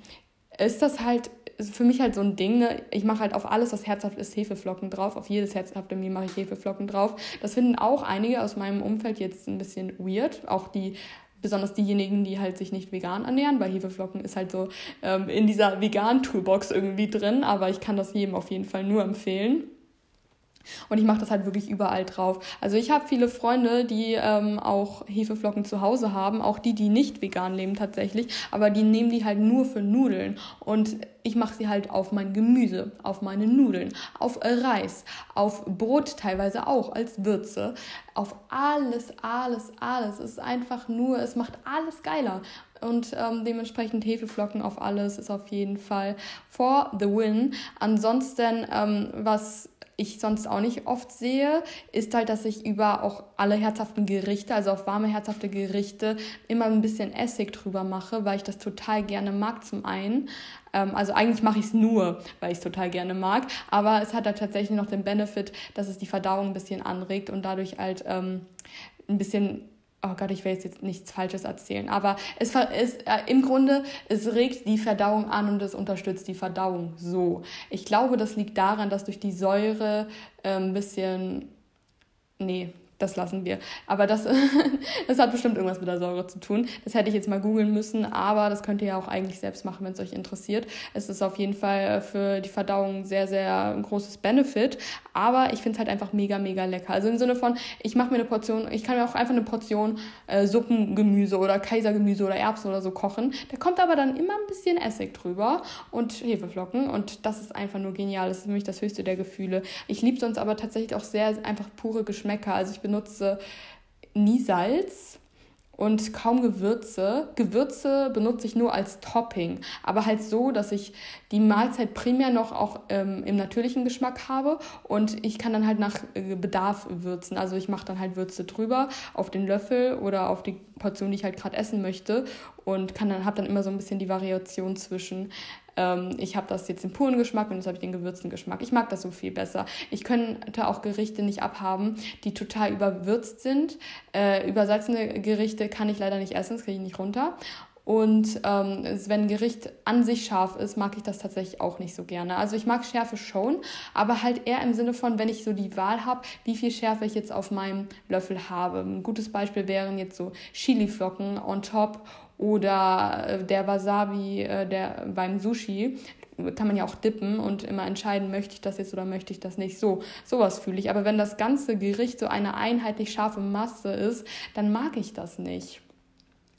ist das halt für mich halt so ein Ding, ne? ich mache halt auf alles, was herzhaft ist, Hefeflocken drauf. Auf jedes herzhafte Mehl mache ich Hefeflocken drauf. Das finden auch einige aus meinem Umfeld jetzt ein bisschen weird. Auch die besonders diejenigen, die halt sich nicht vegan ernähren, weil Hefeflocken ist halt so ähm, in dieser vegan Toolbox irgendwie drin, aber ich kann das jedem auf jeden Fall nur empfehlen. Und ich mache das halt wirklich überall drauf. Also ich habe viele Freunde, die ähm, auch Hefeflocken zu Hause haben, auch die, die nicht vegan leben tatsächlich, aber die nehmen die halt nur für Nudeln. Und ich mache sie halt auf mein Gemüse, auf meine Nudeln, auf Reis, auf Brot teilweise auch als Würze, auf alles, alles, alles. Es ist einfach nur, es macht alles geiler. Und ähm, dementsprechend Hefeflocken auf alles ist auf jeden Fall for the win. Ansonsten, ähm, was ich sonst auch nicht oft sehe, ist halt, dass ich über auch alle herzhaften Gerichte, also auf warme herzhafte Gerichte, immer ein bisschen Essig drüber mache, weil ich das total gerne mag zum einen. Ähm, also eigentlich mache ich es nur, weil ich es total gerne mag, aber es hat halt tatsächlich noch den Benefit, dass es die Verdauung ein bisschen anregt und dadurch halt ähm, ein bisschen oh Gott, ich will jetzt nichts Falsches erzählen, aber es ist äh, im Grunde, es regt die Verdauung an und es unterstützt die Verdauung so. Ich glaube, das liegt daran, dass durch die Säure äh, ein bisschen, nee, das lassen wir. Aber das, *laughs* das hat bestimmt irgendwas mit der Säure zu tun. Das hätte ich jetzt mal googeln müssen, aber das könnt ihr ja auch eigentlich selbst machen, wenn es euch interessiert. Es ist auf jeden Fall für die Verdauung sehr, sehr ein großes Benefit. Aber ich finde es halt einfach mega, mega lecker. Also im Sinne von, ich mache mir eine Portion, ich kann mir auch einfach eine Portion äh, Suppengemüse oder Kaisergemüse oder Erbsen oder so kochen. Da kommt aber dann immer ein bisschen Essig drüber und Hefeflocken und das ist einfach nur genial. Das ist für mich das höchste der Gefühle. Ich liebe sonst aber tatsächlich auch sehr einfach pure Geschmäcker. Also ich benutze nie Salz und kaum Gewürze. Gewürze benutze ich nur als Topping, aber halt so, dass ich die Mahlzeit primär noch auch ähm, im natürlichen Geschmack habe und ich kann dann halt nach äh, Bedarf würzen. Also ich mache dann halt Würze drüber auf den Löffel oder auf die Portion, die ich halt gerade essen möchte und kann dann habe dann immer so ein bisschen die Variation zwischen ähm, ich habe das jetzt im puren Geschmack und jetzt habe ich den gewürzten Geschmack. Ich mag das so viel besser. Ich könnte auch Gerichte nicht abhaben, die total überwürzt sind. Äh, übersalzene Gerichte kann ich leider nicht essen, das kriege ich nicht runter. Und ähm, wenn ein Gericht an sich scharf ist, mag ich das tatsächlich auch nicht so gerne. Also ich mag Schärfe schon, aber halt eher im Sinne von, wenn ich so die Wahl habe, wie viel Schärfe ich jetzt auf meinem Löffel habe. Ein gutes Beispiel wären jetzt so Chiliflocken on top oder äh, der Wasabi äh, der, beim Sushi kann man ja auch dippen und immer entscheiden, möchte ich das jetzt oder möchte ich das nicht. So, sowas fühle ich. Aber wenn das ganze Gericht so eine einheitlich scharfe Masse ist, dann mag ich das nicht.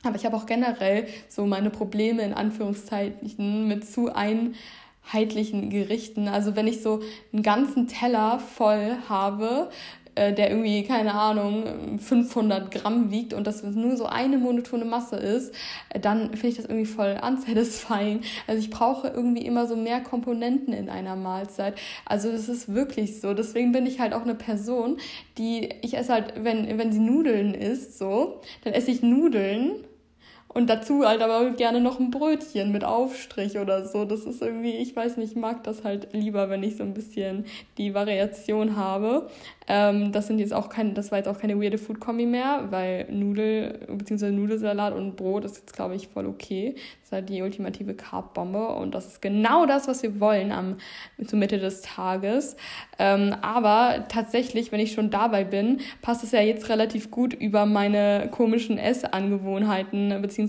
Aber ich habe auch generell so meine Probleme in Anführungszeichen mit zu einheitlichen Gerichten. Also wenn ich so einen ganzen Teller voll habe äh, der irgendwie, keine Ahnung, 500 Gramm wiegt und das nur so eine monotone Masse ist, äh, dann finde ich das irgendwie voll unsatisfying. Also ich brauche irgendwie immer so mehr Komponenten in einer Mahlzeit. Also das ist wirklich so. Deswegen bin ich halt auch eine Person, die, ich esse halt, wenn, wenn sie Nudeln isst, so, dann esse ich Nudeln und dazu halt aber gerne noch ein Brötchen mit Aufstrich oder so. Das ist irgendwie, ich weiß nicht, ich mag das halt lieber, wenn ich so ein bisschen die Variation habe. Ähm, das sind jetzt auch keine, das war jetzt auch keine weirde Food-Kombi mehr, weil Nudel, beziehungsweise Nudelsalat und Brot ist jetzt, glaube ich, voll okay. Das ist halt die ultimative Carb-Bombe und das ist genau das, was wir wollen am, zur Mitte des Tages. Ähm, aber tatsächlich, wenn ich schon dabei bin, passt es ja jetzt relativ gut über meine komischen Essangewohnheiten, beziehungsweise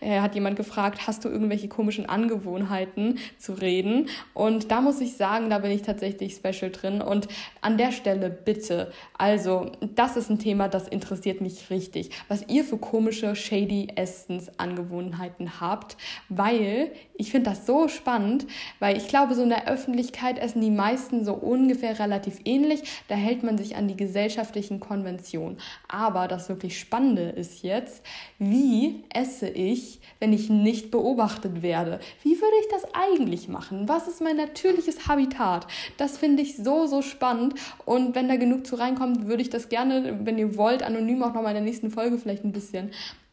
äh, hat jemand gefragt, hast du irgendwelche komischen Angewohnheiten zu reden? Und da muss ich sagen, da bin ich tatsächlich special drin und an der Stelle bitte. Also, das ist ein Thema, das interessiert mich richtig. Was ihr für komische, shady Essensangewohnheiten habt, weil ich finde das so spannend, weil ich glaube, so in der Öffentlichkeit essen die meisten so ungefähr relativ ähnlich. Da hält man sich an die gesellschaftlichen Konventionen. Aber das wirklich Spannende ist jetzt, wie esse ich, wenn ich nicht beobachtet werde? Wie würde ich das eigentlich machen? Was ist mein natürliches Habitat? Das finde ich so, so spannend. Und wenn da genug zu reinkommt, würde ich das gerne, wenn ihr wollt, anonym auch nochmal in der nächsten Folge vielleicht ein bisschen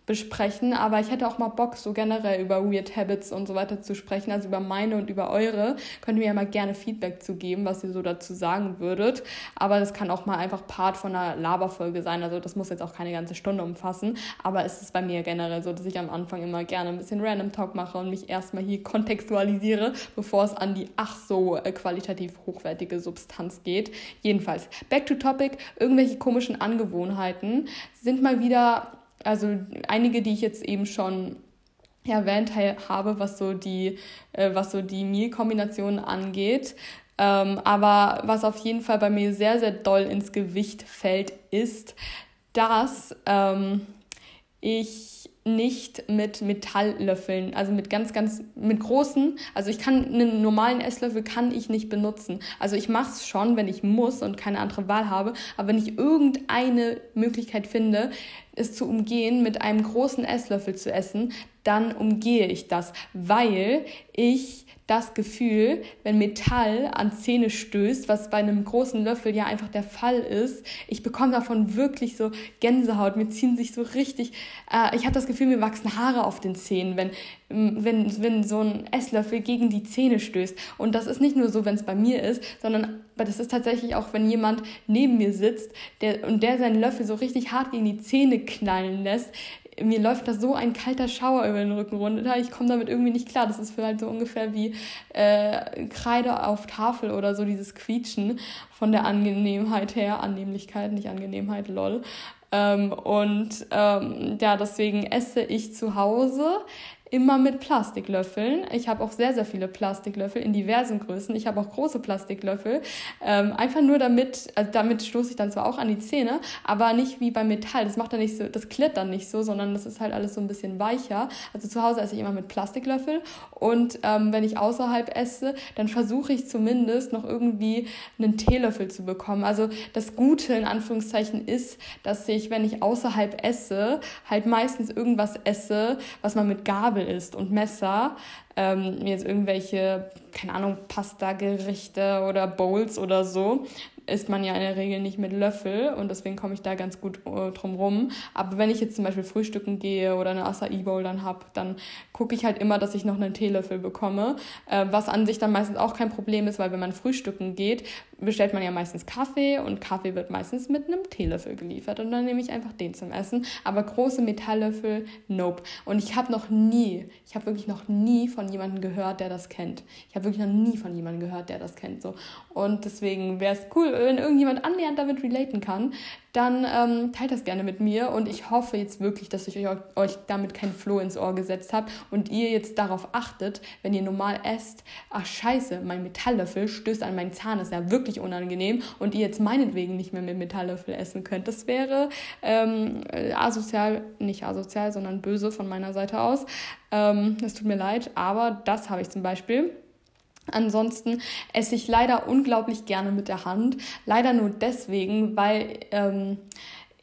besprechen, aber ich hätte auch mal Bock, so generell über Weird Habits und so weiter zu sprechen, also über meine und über eure. Könnt ihr mir ja mal gerne Feedback zu geben, was ihr so dazu sagen würdet. Aber das kann auch mal einfach Part von einer Laberfolge sein, also das muss jetzt auch keine ganze Stunde umfassen, aber es ist bei mir generell so, dass ich am Anfang immer gerne ein bisschen Random Talk mache und mich erstmal hier kontextualisiere, bevor es an die ach so äh, qualitativ hochwertige Substanz geht. Jedenfalls, back to topic, irgendwelche komischen Angewohnheiten sind mal wieder also einige, die ich jetzt eben schon erwähnt habe, was so die, äh, was so die Meal-Kombinationen angeht. Ähm, aber was auf jeden Fall bei mir sehr, sehr doll ins Gewicht fällt, ist, dass ähm, ich nicht mit Metalllöffeln, also mit ganz, ganz, mit großen, also ich kann einen normalen Esslöffel kann ich nicht benutzen. Also ich mache es schon, wenn ich muss und keine andere Wahl habe, aber wenn ich irgendeine Möglichkeit finde, es zu umgehen, mit einem großen Esslöffel zu essen, dann umgehe ich das, weil ich das Gefühl, wenn Metall an Zähne stößt, was bei einem großen Löffel ja einfach der Fall ist, ich bekomme davon wirklich so Gänsehaut. Mir ziehen sich so richtig, äh, ich habe das Gefühl, mir wachsen Haare auf den Zähnen, wenn, wenn, wenn so ein Esslöffel gegen die Zähne stößt. Und das ist nicht nur so, wenn es bei mir ist, sondern das ist tatsächlich auch, wenn jemand neben mir sitzt der, und der seinen Löffel so richtig hart gegen die Zähne knallen lässt mir läuft da so ein kalter Schauer über den Rücken runter. Ich komme damit irgendwie nicht klar. Das ist für halt so ungefähr wie äh, Kreide auf Tafel oder so, dieses Quietschen von der Angenehmheit her. Annehmlichkeit, nicht Angenehmheit, lol. Ähm, und ähm, ja, deswegen esse ich zu Hause immer mit Plastiklöffeln. Ich habe auch sehr, sehr viele Plastiklöffel in diversen Größen. Ich habe auch große Plastiklöffel. Ähm, einfach nur damit, also damit stoße ich dann zwar auch an die Zähne, aber nicht wie beim Metall. Das macht dann nicht so, das klirrt dann nicht so, sondern das ist halt alles so ein bisschen weicher. Also zu Hause esse ich immer mit Plastiklöffel und ähm, wenn ich außerhalb esse, dann versuche ich zumindest noch irgendwie einen Teelöffel zu bekommen. Also das Gute in Anführungszeichen ist, dass ich, wenn ich außerhalb esse, halt meistens irgendwas esse, was man mit Gabel Gabel isst und Messer, ähm, jetzt irgendwelche, keine Ahnung, Pasta-Gerichte oder Bowls oder so, isst man ja in der Regel nicht mit Löffel und deswegen komme ich da ganz gut äh, drum rum. Aber wenn ich jetzt zum Beispiel frühstücken gehe oder eine Acai Bowl dann habe, dann gucke ich halt immer, dass ich noch einen Teelöffel bekomme, äh, was an sich dann meistens auch kein Problem ist, weil wenn man frühstücken geht, bestellt man ja meistens Kaffee und Kaffee wird meistens mit einem Teelöffel geliefert und dann nehme ich einfach den zum Essen. Aber große Metalllöffel, nope. Und ich habe noch nie, ich habe wirklich noch nie von jemandem gehört, der das kennt. Ich habe wirklich noch nie von jemandem gehört, der das kennt. So. Und deswegen wäre es cool, wenn irgendjemand annähernd damit relaten kann, dann ähm, teilt das gerne mit mir und ich hoffe jetzt wirklich, dass ich euch, euch damit kein Floh ins Ohr gesetzt habe und ihr jetzt darauf achtet, wenn ihr normal esst, ach scheiße, mein Metalllöffel stößt an meinen Zahn, ist ja wirklich unangenehm und ihr jetzt meinetwegen nicht mehr mit Metalllöffel essen könnt. Das wäre ähm, asozial, nicht asozial, sondern böse von meiner Seite aus. Ähm, es tut mir leid, aber das habe ich zum Beispiel Ansonsten esse ich leider unglaublich gerne mit der Hand. Leider nur deswegen, weil ähm,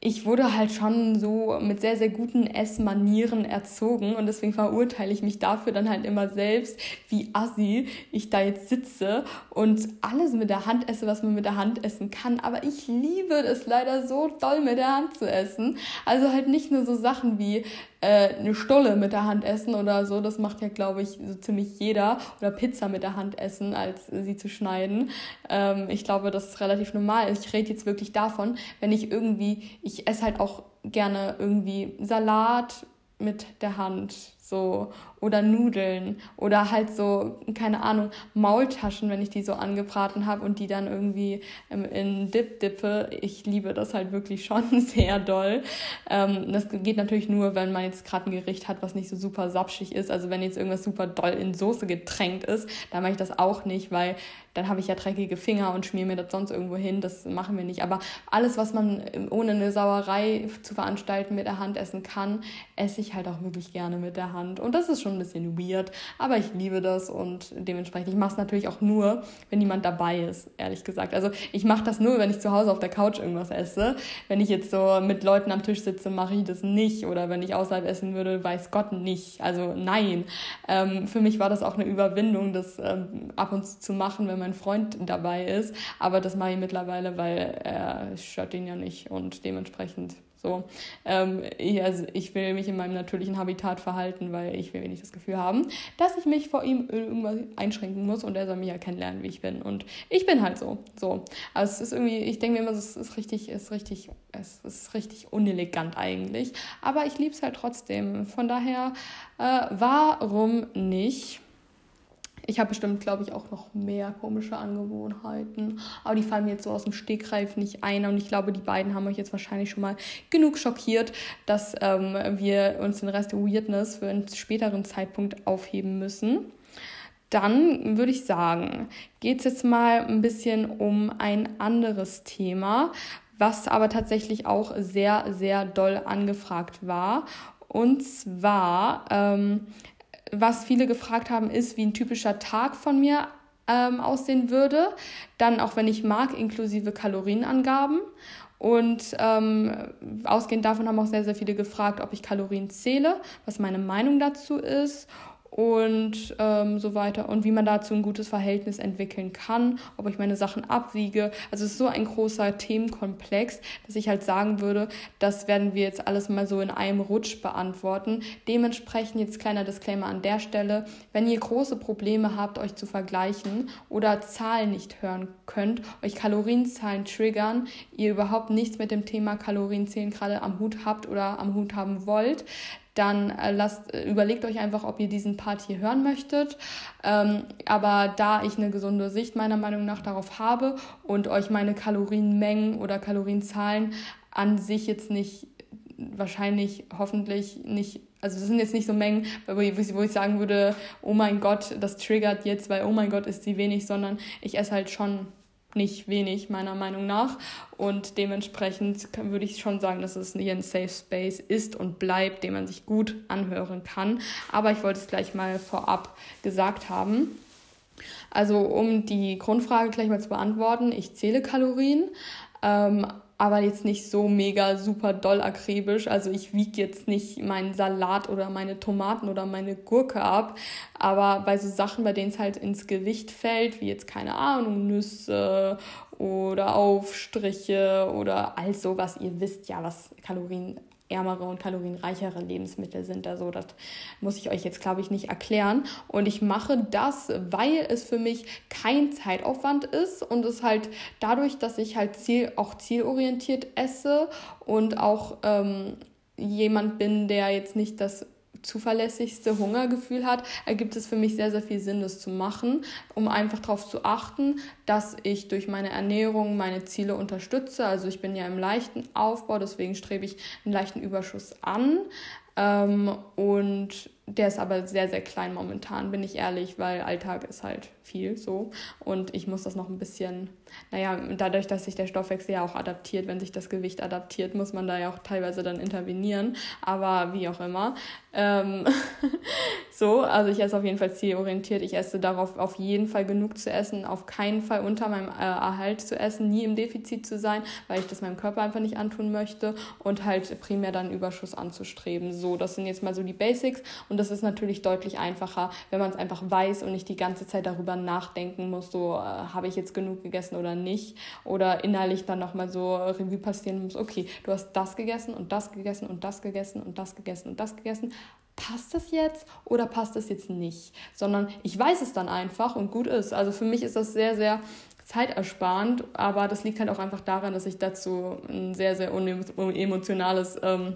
ich wurde halt schon so mit sehr, sehr guten Essmanieren erzogen und deswegen verurteile ich mich dafür dann halt immer selbst, wie assi ich da jetzt sitze und alles mit der Hand esse, was man mit der Hand essen kann. Aber ich liebe es leider so doll mit der Hand zu essen. Also halt nicht nur so Sachen wie äh, eine Stulle mit der Hand essen oder so. Das macht ja, glaube ich, so ziemlich jeder. Oder Pizza mit der Hand essen, als sie zu schneiden. Ähm, ich glaube, das ist relativ normal. Ich rede jetzt wirklich davon, wenn ich irgendwie, ich esse halt auch gerne irgendwie Salat mit der Hand so oder Nudeln oder halt so, keine Ahnung, Maultaschen, wenn ich die so angebraten habe und die dann irgendwie ähm, in Dip dippe. Ich liebe das halt wirklich schon *laughs* sehr doll. Ähm, das geht natürlich nur, wenn man jetzt gerade ein Gericht hat, was nicht so super sapschig ist. Also wenn jetzt irgendwas super doll in Soße getränkt ist, dann mache ich das auch nicht, weil dann habe ich ja dreckige Finger und schmier mir das sonst irgendwo hin. Das machen wir nicht. Aber alles, was man ähm, ohne eine Sauerei zu veranstalten mit der Hand essen kann, esse ich halt auch wirklich gerne mit der Hand. Und das ist schon ein bisschen weird, aber ich liebe das und dementsprechend, ich mache es natürlich auch nur, wenn jemand dabei ist, ehrlich gesagt. Also ich mache das nur, wenn ich zu Hause auf der Couch irgendwas esse. Wenn ich jetzt so mit Leuten am Tisch sitze, mache ich das nicht. Oder wenn ich außerhalb essen würde, weiß Gott nicht. Also nein. Ähm, für mich war das auch eine Überwindung, das ähm, ab und zu zu machen, wenn mein Freund dabei ist. Aber das mache ich mittlerweile, weil er stört ihn ja nicht und dementsprechend so, ähm, ich, also ich will mich in meinem natürlichen Habitat verhalten, weil ich will nicht das Gefühl haben, dass ich mich vor ihm irgendwas einschränken muss und er soll mich ja kennenlernen, wie ich bin. Und ich bin halt so. So. Also es ist irgendwie, ich denke mir immer, es ist richtig, es ist richtig, es ist richtig unelegant eigentlich. Aber ich liebe es halt trotzdem. Von daher, äh, warum nicht? Ich habe bestimmt, glaube ich, auch noch mehr komische Angewohnheiten. Aber die fallen mir jetzt so aus dem Stegreif nicht ein. Und ich glaube, die beiden haben euch jetzt wahrscheinlich schon mal genug schockiert, dass ähm, wir uns den Rest der Weirdness für einen späteren Zeitpunkt aufheben müssen. Dann würde ich sagen, geht es jetzt mal ein bisschen um ein anderes Thema, was aber tatsächlich auch sehr, sehr doll angefragt war. Und zwar ähm, was viele gefragt haben, ist, wie ein typischer Tag von mir ähm, aussehen würde. Dann auch, wenn ich mag, inklusive Kalorienangaben. Und ähm, ausgehend davon haben auch sehr, sehr viele gefragt, ob ich Kalorien zähle, was meine Meinung dazu ist und ähm, so weiter und wie man dazu ein gutes Verhältnis entwickeln kann, ob ich meine Sachen abwiege. Also es ist so ein großer Themenkomplex, dass ich halt sagen würde, das werden wir jetzt alles mal so in einem Rutsch beantworten. Dementsprechend jetzt kleiner Disclaimer an der Stelle, wenn ihr große Probleme habt, euch zu vergleichen oder Zahlen nicht hören könnt, euch Kalorienzahlen triggern, ihr überhaupt nichts mit dem Thema Kalorienzählen gerade am Hut habt oder am Hut haben wollt, dann äh, lasst, äh, überlegt euch einfach, ob ihr diesen Part hier hören möchtet. Ähm, aber da ich eine gesunde Sicht meiner Meinung nach darauf habe und euch meine Kalorienmengen oder Kalorienzahlen an sich jetzt nicht wahrscheinlich hoffentlich nicht, also das sind jetzt nicht so Mengen, wo ich, wo ich sagen würde, oh mein Gott, das triggert jetzt, weil oh mein Gott ist sie wenig, sondern ich esse halt schon nicht wenig, meiner Meinung nach. Und dementsprechend würde ich schon sagen, dass es hier ein Safe Space ist und bleibt, den man sich gut anhören kann. Aber ich wollte es gleich mal vorab gesagt haben. Also um die Grundfrage gleich mal zu beantworten, ich zähle Kalorien. Ähm, aber jetzt nicht so mega super doll akribisch. Also ich wiege jetzt nicht meinen Salat oder meine Tomaten oder meine Gurke ab. Aber bei so Sachen, bei denen es halt ins Gewicht fällt, wie jetzt keine Ahnung, Nüsse oder Aufstriche oder all so, was ihr wisst ja, was Kalorien ärmere und kalorienreichere Lebensmittel sind. Also das muss ich euch jetzt, glaube ich, nicht erklären. Und ich mache das, weil es für mich kein Zeitaufwand ist und es halt dadurch, dass ich halt ziel, auch zielorientiert esse und auch ähm, jemand bin, der jetzt nicht das zuverlässigste Hungergefühl hat, ergibt es für mich sehr, sehr viel Sinn, das zu machen, um einfach darauf zu achten, dass ich durch meine Ernährung meine Ziele unterstütze. Also ich bin ja im leichten Aufbau, deswegen strebe ich einen leichten Überschuss an. Ähm, und der ist aber sehr, sehr klein momentan, bin ich ehrlich, weil Alltag ist halt viel so. Und ich muss das noch ein bisschen, naja, dadurch, dass sich der Stoffwechsel ja auch adaptiert, wenn sich das Gewicht adaptiert, muss man da ja auch teilweise dann intervenieren. Aber wie auch immer. Ähm *laughs* so, also ich esse auf jeden Fall zielorientiert. Ich esse darauf, auf jeden Fall genug zu essen, auf keinen Fall unter meinem äh, Erhalt zu essen, nie im Defizit zu sein, weil ich das meinem Körper einfach nicht antun möchte und halt primär dann Überschuss anzustreben. So, das sind jetzt mal so die Basics. Und und das ist natürlich deutlich einfacher, wenn man es einfach weiß und nicht die ganze Zeit darüber nachdenken muss, so äh, habe ich jetzt genug gegessen oder nicht. Oder innerlich dann nochmal so Revue passieren muss, okay, du hast das gegessen und das gegessen und das gegessen und das gegessen und das gegessen. Passt das jetzt oder passt das jetzt nicht? Sondern ich weiß es dann einfach und gut ist. Also für mich ist das sehr, sehr zeitersparend, aber das liegt halt auch einfach daran, dass ich dazu ein sehr, sehr unemotionales ähm,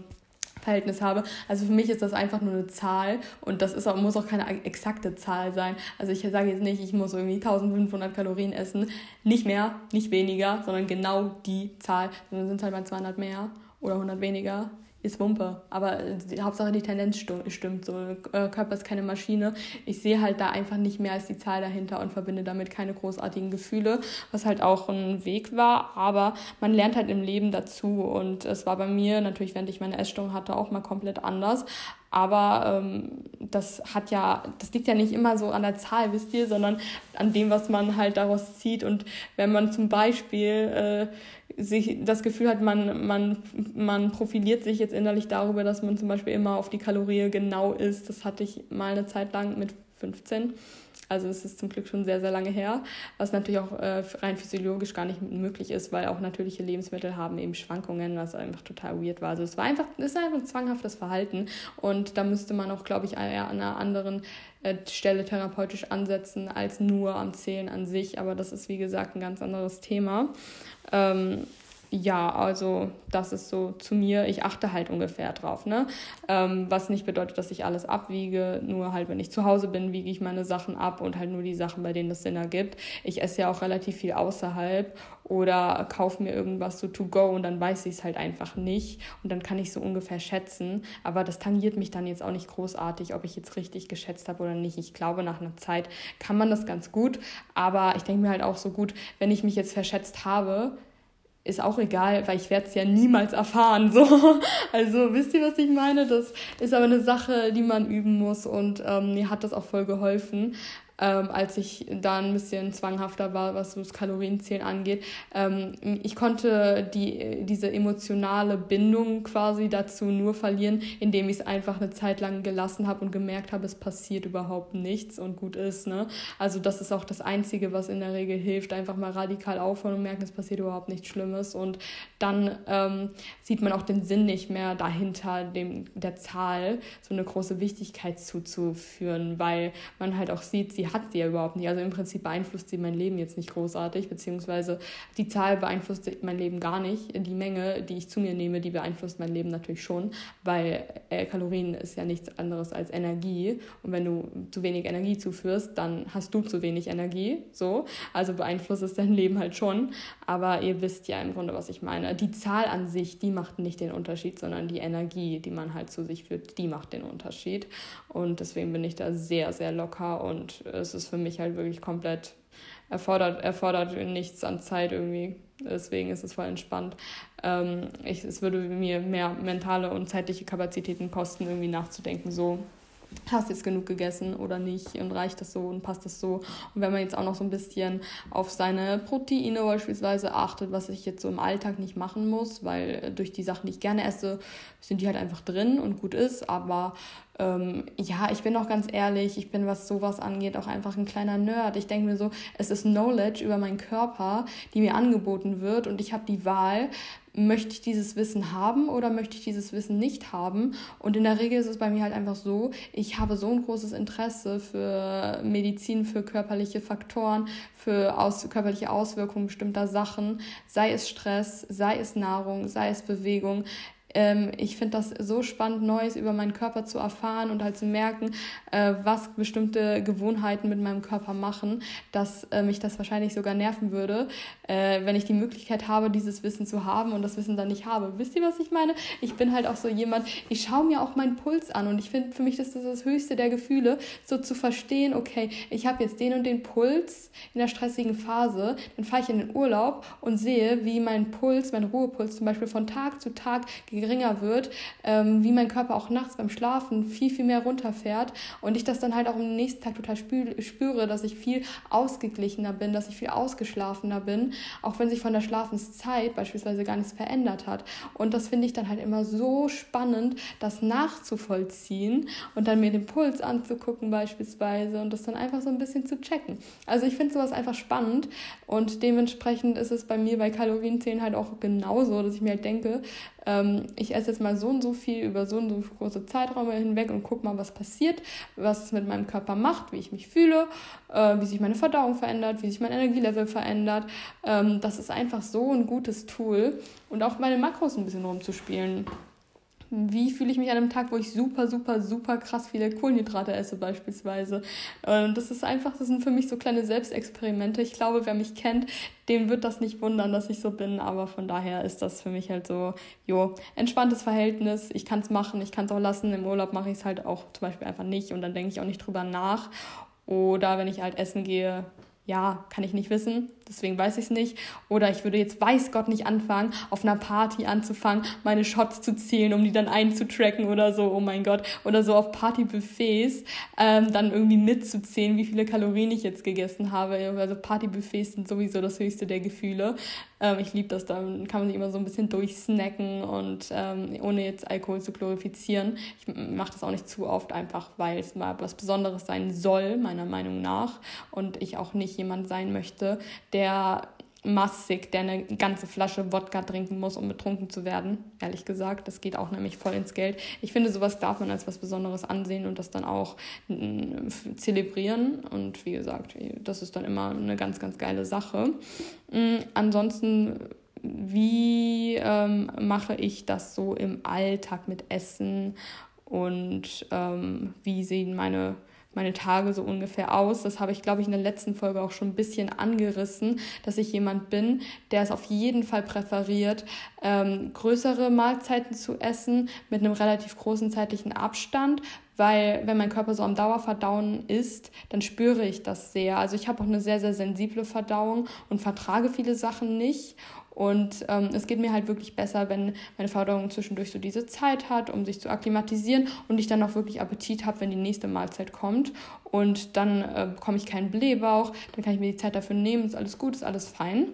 Verhältnis habe. Also für mich ist das einfach nur eine Zahl und das ist auch, muss auch keine exakte Zahl sein. Also ich sage jetzt nicht, ich muss irgendwie 1500 Kalorien essen. Nicht mehr, nicht weniger, sondern genau die Zahl. Dann sind es halt mal 200 mehr oder 100 weniger ist Wumpe. Aber die, Hauptsache die Tendenz stimmt. So, äh, Körper ist keine Maschine. Ich sehe halt da einfach nicht mehr als die Zahl dahinter und verbinde damit keine großartigen Gefühle, was halt auch ein Weg war. Aber man lernt halt im Leben dazu. Und es war bei mir natürlich, während ich meine Essstörung hatte, auch mal komplett anders. Aber ähm, das hat ja, das liegt ja nicht immer so an der Zahl, wisst ihr, sondern an dem, was man halt daraus zieht. Und wenn man zum Beispiel äh, sich das Gefühl hat, man, man, man profiliert sich jetzt innerlich darüber, dass man zum Beispiel immer auf die Kalorie genau ist. Das hatte ich mal eine Zeit lang mit 15. Also es ist zum Glück schon sehr, sehr lange her, was natürlich auch äh, rein physiologisch gar nicht möglich ist, weil auch natürliche Lebensmittel haben eben Schwankungen, was einfach total weird war. Also es war einfach, es ist einfach ein zwanghaftes Verhalten und da müsste man auch, glaube ich, an einer anderen äh, Stelle therapeutisch ansetzen als nur am Zählen an sich. Aber das ist, wie gesagt, ein ganz anderes Thema. Ähm, ja, also das ist so zu mir, ich achte halt ungefähr drauf, ne? Ähm, was nicht bedeutet, dass ich alles abwiege, nur halt, wenn ich zu Hause bin, wiege ich meine Sachen ab und halt nur die Sachen, bei denen es Sinn ergibt. Ich esse ja auch relativ viel außerhalb oder kaufe mir irgendwas so to go und dann weiß ich es halt einfach nicht und dann kann ich so ungefähr schätzen, aber das tangiert mich dann jetzt auch nicht großartig, ob ich jetzt richtig geschätzt habe oder nicht. Ich glaube, nach einer Zeit kann man das ganz gut, aber ich denke mir halt auch so gut, wenn ich mich jetzt verschätzt habe, ist auch egal, weil ich werde es ja niemals erfahren. So. *laughs* Also wisst ihr, was ich meine? Das ist aber eine Sache, die man üben muss und ähm, mir hat das auch voll geholfen ähm, als ich da ein bisschen zwanghafter war, was das Kalorienzählen angeht. Ähm, ich konnte die, diese emotionale Bindung quasi dazu nur verlieren, indem ich es einfach eine Zeit lang gelassen habe und gemerkt habe, es passiert überhaupt nichts und gut ist. Ne? Also das ist auch das Einzige, was in der Regel hilft, einfach mal radikal aufhören und merken, es passiert überhaupt nichts Schlimmes und dann ähm, sieht man auch den Sinn nicht mehr dahinter dem, der Zahl so eine große Wichtigkeit zuzuführen, weil man halt auch sieht, sie hat sie ja überhaupt nicht. Also im Prinzip beeinflusst sie mein Leben jetzt nicht großartig, beziehungsweise die Zahl beeinflusst mein Leben gar nicht. Die Menge, die ich zu mir nehme, die beeinflusst mein Leben natürlich schon, weil äh, Kalorien ist ja nichts anderes als Energie. Und wenn du zu wenig Energie zuführst, dann hast du zu wenig Energie. So. Also beeinflusst es dein Leben halt schon. Aber ihr wisst ja im Grunde, was ich meine. Die Zahl an sich, die macht nicht den Unterschied, sondern die Energie, die man halt zu sich führt, die macht den Unterschied. Und deswegen bin ich da sehr, sehr locker und es ist für mich halt wirklich komplett erfordert, erfordert nichts an Zeit irgendwie. Deswegen ist es voll entspannt. Ähm, ich, es würde mir mehr mentale und zeitliche Kapazitäten kosten, irgendwie nachzudenken, so hast du jetzt genug gegessen oder nicht und reicht das so und passt das so. Und wenn man jetzt auch noch so ein bisschen auf seine Proteine beispielsweise achtet, was ich jetzt so im Alltag nicht machen muss, weil durch die Sachen, die ich gerne esse, sind die halt einfach drin und gut ist. Aber ähm, ja, ich bin auch ganz ehrlich, ich bin, was sowas angeht, auch einfach ein kleiner Nerd. Ich denke mir so, es ist Knowledge über meinen Körper, die mir angeboten wird und ich habe die Wahl, möchte ich dieses Wissen haben oder möchte ich dieses Wissen nicht haben? Und in der Regel ist es bei mir halt einfach so, ich habe so ein großes Interesse für Medizin, für körperliche Faktoren, für aus, körperliche Auswirkungen bestimmter Sachen, sei es Stress, sei es Nahrung, sei es Bewegung ähm, ich finde das so spannend, Neues über meinen Körper zu erfahren und halt zu merken, äh, was bestimmte Gewohnheiten mit meinem Körper machen, dass äh, mich das wahrscheinlich sogar nerven würde, äh, wenn ich die Möglichkeit habe, dieses Wissen zu haben und das Wissen dann nicht habe. Wisst ihr, was ich meine? Ich bin halt auch so jemand, ich schaue mir auch meinen Puls an und ich finde, für mich ist das das höchste der Gefühle, so zu verstehen, okay, ich habe jetzt den und den Puls in der stressigen Phase, dann fahre ich in den Urlaub und sehe, wie mein Puls, mein Ruhepuls zum Beispiel von Tag zu Tag geringer wird, ähm, wie mein Körper auch nachts beim Schlafen viel, viel mehr runterfährt und ich das dann halt auch am nächsten Tag total spüre, dass ich viel ausgeglichener bin, dass ich viel ausgeschlafener bin, auch wenn sich von der Schlafenszeit beispielsweise gar nichts verändert hat. Und das finde ich dann halt immer so spannend, das nachzuvollziehen und dann mir den Puls anzugucken beispielsweise und das dann einfach so ein bisschen zu checken. Also ich finde sowas einfach spannend und dementsprechend ist es bei mir bei Kalorienzählen halt auch genauso, dass ich mir halt denke, ähm, ich esse jetzt mal so und so viel über so und so große Zeiträume hinweg und gucke mal, was passiert, was es mit meinem Körper macht, wie ich mich fühle, äh, wie sich meine Verdauung verändert, wie sich mein Energielevel verändert. Ähm, das ist einfach so ein gutes Tool und auch meine Makros ein bisschen rumzuspielen wie fühle ich mich an einem Tag, wo ich super, super, super krass viele Kohlenhydrate esse beispielsweise. Und das ist einfach, das sind für mich so kleine Selbstexperimente. Ich glaube, wer mich kennt, dem wird das nicht wundern, dass ich so bin, aber von daher ist das für mich halt so, jo, entspanntes Verhältnis. Ich kann es machen, ich kann es auch lassen. Im Urlaub mache ich es halt auch zum Beispiel einfach nicht und dann denke ich auch nicht drüber nach. Oder wenn ich halt essen gehe, ja, kann ich nicht wissen, deswegen weiß ich es nicht. Oder ich würde jetzt, weiß Gott, nicht anfangen, auf einer Party anzufangen, meine Shots zu zählen, um die dann einzutracken oder so, oh mein Gott. Oder so auf Partybuffets ähm, dann irgendwie mitzuzählen, wie viele Kalorien ich jetzt gegessen habe. Also Partybuffets sind sowieso das höchste der Gefühle. Ähm, ich liebe das, dann kann man sich immer so ein bisschen durchsnacken und ähm, ohne jetzt Alkohol zu glorifizieren. Ich mache das auch nicht zu oft, einfach weil es mal was Besonderes sein soll, meiner Meinung nach. Und ich auch nicht jemand sein möchte, der massig, der eine ganze Flasche Wodka trinken muss, um betrunken zu werden. Ehrlich gesagt, das geht auch nämlich voll ins Geld. Ich finde, sowas darf man als was Besonderes ansehen und das dann auch zelebrieren. Und wie gesagt, das ist dann immer eine ganz, ganz geile Sache. Mm, ansonsten wie ähm, mache ich das so im Alltag mit Essen und ähm, wie sehen meine meine Tage so ungefähr aus. Das habe ich, glaube ich, in der letzten Folge auch schon ein bisschen angerissen, dass ich jemand bin, der es auf jeden Fall präferiert, ähm, größere Mahlzeiten zu essen mit einem relativ großen zeitlichen Abstand, weil wenn mein Körper so am Dauerverdauen ist, dann spüre ich das sehr. Also ich habe auch eine sehr, sehr sensible Verdauung und vertrage viele Sachen nicht. Und ähm, es geht mir halt wirklich besser, wenn meine Verdauung zwischendurch so diese Zeit hat, um sich zu akklimatisieren und ich dann auch wirklich Appetit habe, wenn die nächste Mahlzeit kommt. Und dann äh, bekomme ich keinen Blähbauch, dann kann ich mir die Zeit dafür nehmen, ist alles gut, ist alles fein.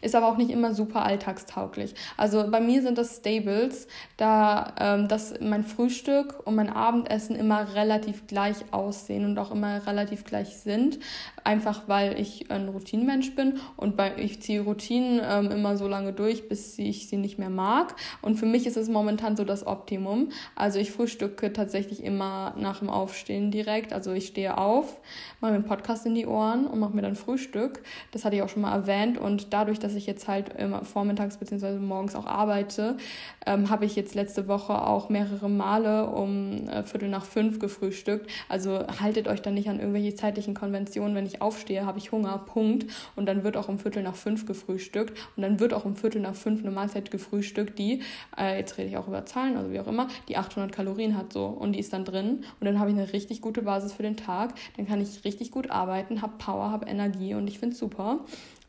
Ist aber auch nicht immer super alltagstauglich. Also bei mir sind das Stables, da ähm, dass mein Frühstück und mein Abendessen immer relativ gleich aussehen und auch immer relativ gleich sind. Einfach weil ich ein Routinenmensch bin und bei, ich ziehe Routinen ähm, immer so lange durch, bis ich sie nicht mehr mag. Und für mich ist es momentan so das Optimum. Also ich frühstücke tatsächlich immer nach dem Aufstehen direkt. Also ich stehe auf, mache mir einen Podcast in die Ohren und mache mir dann Frühstück. Das hatte ich auch schon mal erwähnt und dadurch dadurch, dass ich jetzt halt immer vormittags bzw. morgens auch arbeite, ähm, habe ich jetzt letzte Woche auch mehrere Male um äh, Viertel nach fünf gefrühstückt. Also haltet euch dann nicht an irgendwelche zeitlichen Konventionen. Wenn ich aufstehe, habe ich Hunger, Punkt. Und dann wird auch um Viertel nach fünf gefrühstückt. Und dann wird auch um Viertel nach fünf eine Mahlzeit gefrühstückt, die, äh, jetzt rede ich auch über Zahlen, also wie auch immer, die 800 Kalorien hat so. Und die ist dann drin. Und dann habe ich eine richtig gute Basis für den Tag. Dann kann ich richtig gut arbeiten, habe Power, habe Energie und ich finde es super.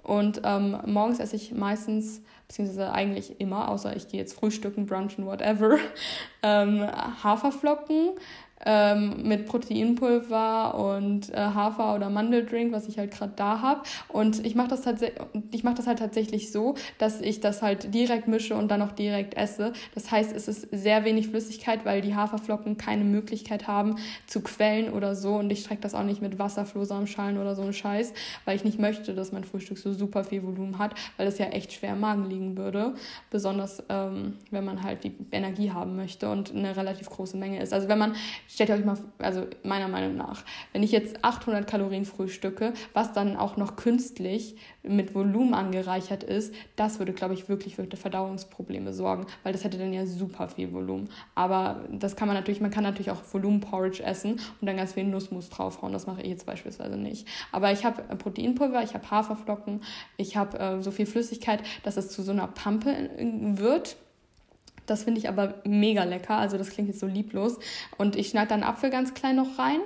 Und ähm, morgens esse ich meistens, beziehungsweise eigentlich immer, außer ich gehe jetzt frühstücken, brunchen, whatever, *laughs* ähm, Haferflocken ähm, mit Proteinpulver und äh, Hafer- oder Mandeldrink, was ich halt gerade da habe. Und ich mache das, ich mach das halt tatsächlich so, dass ich das halt direkt mische und dann auch direkt esse. Das heißt, es ist sehr wenig Flüssigkeit, weil die Haferflocken keine Möglichkeit haben zu quellen oder so. Und ich strecke das auch nicht mit Wasserflohsamenschalen oder so ein Scheiß, weil ich nicht möchte, dass mein Frühstück so super viel Volumen hat, weil das ja echt schwer im Magen liegen würde. Besonders ähm, wenn man halt die Energie haben möchte und eine relativ große Menge ist. Also wenn man stellt euch mal, also meiner Meinung nach, wenn ich jetzt 800 Kalorien frühstücke, was dann auch noch künstlich mit Volumen angereichert ist, das würde, glaube ich, wirklich für Verdauungsprobleme sorgen, weil das hätte dann ja super viel Volumen. Aber das kann man natürlich, man kann natürlich auch Volumenporridge essen und dann ganz viel Nussmus draufhauen. Das mache ich jetzt beispielsweise nicht. Aber ich habe Proteinpulver, ich habe Haferflocken, ich habe äh, so viel Flüssigkeit, dass es zu so einer Pampe wird. Das finde ich aber mega lecker. Also das klingt jetzt so lieblos. Und ich schneide dann Apfel ganz klein noch rein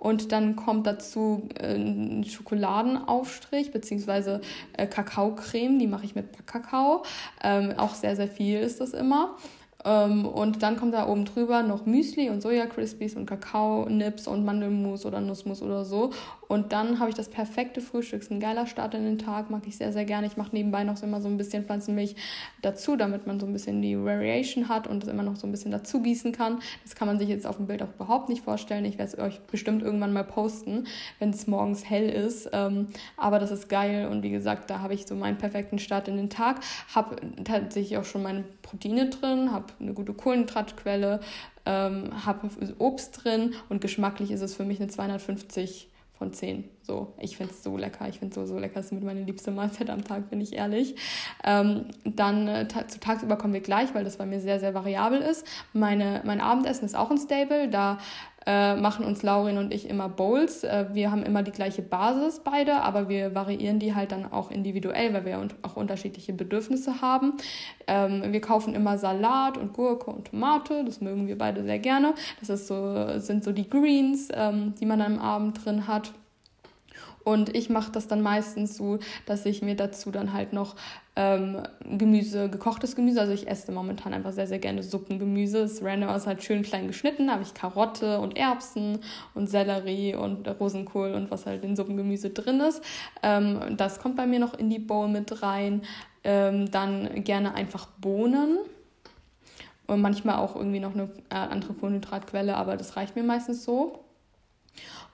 und dann kommt dazu äh, ein Schokoladenaufstrich beziehungsweise äh, Kakaocreme, die mache ich mit Kakao. Ähm, auch sehr, sehr viel ist das immer. Ähm, und dann kommt da oben drüber noch Müsli und Soja Crispies und Kakao-Nips und Mandelmus oder Nussmus oder so. Und dann habe ich das perfekte Frühstück. Ist ein geiler Start in den Tag, mag ich sehr, sehr gerne. Ich mache nebenbei noch immer so ein bisschen Pflanzenmilch dazu, damit man so ein bisschen die Variation hat und es immer noch so ein bisschen dazu gießen kann. Das kann man sich jetzt auf dem Bild auch überhaupt nicht vorstellen. Ich werde es euch bestimmt irgendwann mal posten, wenn es morgens hell ist. Ähm, aber das ist geil und wie gesagt, da habe ich so meinen perfekten Start in den Tag. Habe tatsächlich auch schon meine Proteine drin, habe eine gute Kohlenhydratquelle, ähm, habe Obst drin und geschmacklich ist es für mich eine 250 von 10. So, ich finde es so lecker. Ich finde es so, so lecker. Das ist mit meine liebste Mahlzeit am Tag, bin ich ehrlich. Ähm, dann äh, zu tagsüber kommen wir gleich, weil das bei mir sehr, sehr variabel ist. Meine, mein Abendessen ist auch ein Stable. Da äh, machen uns Laurin und ich immer Bowls. Äh, wir haben immer die gleiche Basis beide, aber wir variieren die halt dann auch individuell, weil wir auch unterschiedliche Bedürfnisse haben. Ähm, wir kaufen immer Salat und Gurke und Tomate, das mögen wir beide sehr gerne. Das ist so, sind so die Greens, ähm, die man am Abend drin hat. Und ich mache das dann meistens so, dass ich mir dazu dann halt noch ähm, Gemüse, gekochtes Gemüse, also ich esse momentan einfach sehr, sehr gerne Suppengemüse. Das Random ist halt schön klein geschnitten, da habe ich Karotte und Erbsen und Sellerie und Rosenkohl und was halt in Suppengemüse drin ist. Ähm, das kommt bei mir noch in die Bowl mit rein. Ähm, dann gerne einfach Bohnen und manchmal auch irgendwie noch eine äh, andere Kohlenhydratquelle, aber das reicht mir meistens so.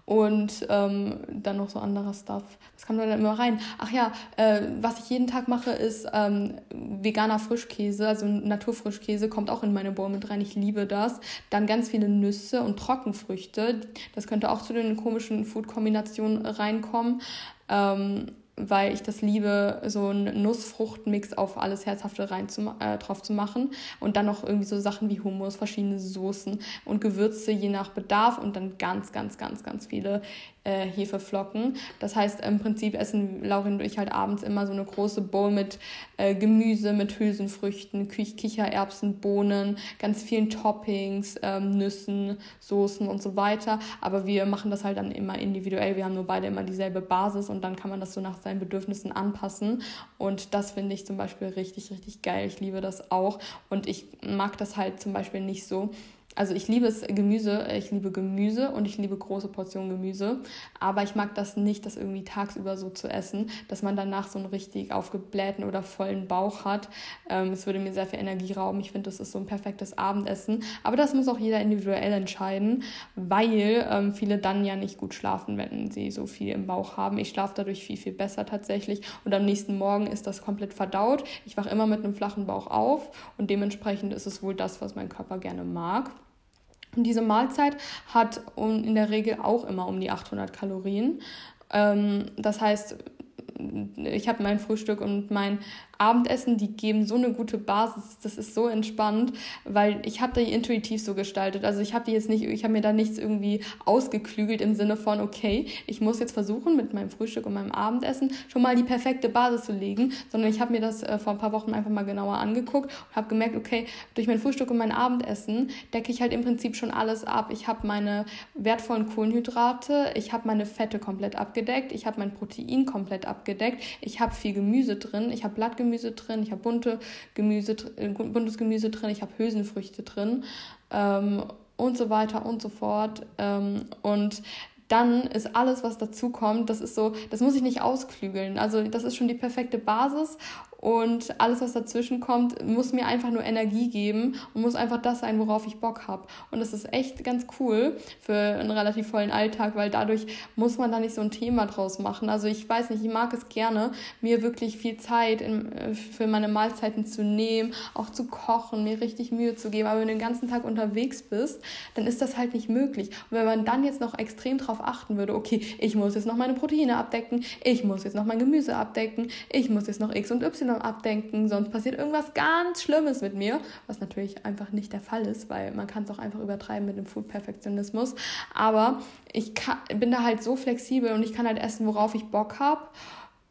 Und ähm, dann noch so anderer Stuff. Was kam da dann immer rein? Ach ja, äh, was ich jeden Tag mache, ist ähm, veganer Frischkäse, also Naturfrischkäse, kommt auch in meine Bowl mit rein. Ich liebe das. Dann ganz viele Nüsse und Trockenfrüchte. Das könnte auch zu den komischen Food-Kombinationen reinkommen. Ähm, weil ich das liebe, so einen Nussfruchtmix auf alles Herzhafte rein zu, äh, drauf zu machen und dann noch irgendwie so Sachen wie Hummus, verschiedene Soßen und Gewürze je nach Bedarf und dann ganz, ganz, ganz, ganz viele äh, Hefeflocken. Das heißt, im Prinzip essen Laurin und ich halt abends immer so eine große Bowl mit äh, Gemüse, mit Hülsenfrüchten, Kich Kichererbsen, Bohnen, ganz vielen Toppings, ähm, Nüssen, Soßen und so weiter. Aber wir machen das halt dann immer individuell. Wir haben nur beide immer dieselbe Basis und dann kann man das so nach seinen Bedürfnissen anpassen. Und das finde ich zum Beispiel richtig, richtig geil. Ich liebe das auch. Und ich mag das halt zum Beispiel nicht so, also ich liebe es Gemüse, ich liebe Gemüse und ich liebe große Portionen Gemüse, aber ich mag das nicht, das irgendwie tagsüber so zu essen, dass man danach so einen richtig aufgeblähten oder vollen Bauch hat. Ähm, es würde mir sehr viel Energie rauben. Ich finde, das ist so ein perfektes Abendessen. Aber das muss auch jeder individuell entscheiden, weil ähm, viele dann ja nicht gut schlafen, wenn sie so viel im Bauch haben. Ich schlafe dadurch viel, viel besser tatsächlich und am nächsten Morgen ist das komplett verdaut. Ich wache immer mit einem flachen Bauch auf und dementsprechend ist es wohl das, was mein Körper gerne mag. Und diese Mahlzeit hat in der Regel auch immer um die 800 Kalorien. Ähm, das heißt, ich habe mein Frühstück und mein Abendessen, die geben so eine gute Basis. Das ist so entspannt, weil ich habe die intuitiv so gestaltet. Also ich habe die jetzt nicht, ich habe mir da nichts irgendwie ausgeklügelt im Sinne von, okay, ich muss jetzt versuchen, mit meinem Frühstück und meinem Abendessen schon mal die perfekte Basis zu legen, sondern ich habe mir das äh, vor ein paar Wochen einfach mal genauer angeguckt und habe gemerkt, okay, durch mein Frühstück und mein Abendessen decke ich halt im Prinzip schon alles ab. Ich habe meine wertvollen Kohlenhydrate, ich habe meine Fette komplett abgedeckt, ich habe mein Protein komplett abgedeckt, ich habe viel Gemüse drin, ich habe Blattgemüse Gemüse drin, ich habe bunte Gemüse, äh, buntes Gemüse drin, ich habe Hülsenfrüchte drin ähm, und so weiter und so fort. Ähm, und dann ist alles, was dazu kommt, das ist so, das muss ich nicht ausklügeln. Also das ist schon die perfekte Basis und alles, was dazwischen kommt, muss mir einfach nur Energie geben und muss einfach das sein, worauf ich Bock habe. Und das ist echt ganz cool für einen relativ vollen Alltag, weil dadurch muss man da nicht so ein Thema draus machen. Also ich weiß nicht, ich mag es gerne, mir wirklich viel Zeit in, äh, für meine Mahlzeiten zu nehmen, auch zu kochen, mir richtig Mühe zu geben. Aber wenn du den ganzen Tag unterwegs bist, dann ist das halt nicht möglich. Und wenn man dann jetzt noch extrem darauf achten würde, okay, ich muss jetzt noch meine Proteine abdecken, ich muss jetzt noch mein Gemüse abdecken, ich muss jetzt noch X und Y abdenken, sonst passiert irgendwas ganz Schlimmes mit mir, was natürlich einfach nicht der Fall ist, weil man kann es auch einfach übertreiben mit dem Food-Perfektionismus. Aber ich kann, bin da halt so flexibel und ich kann halt essen, worauf ich Bock habe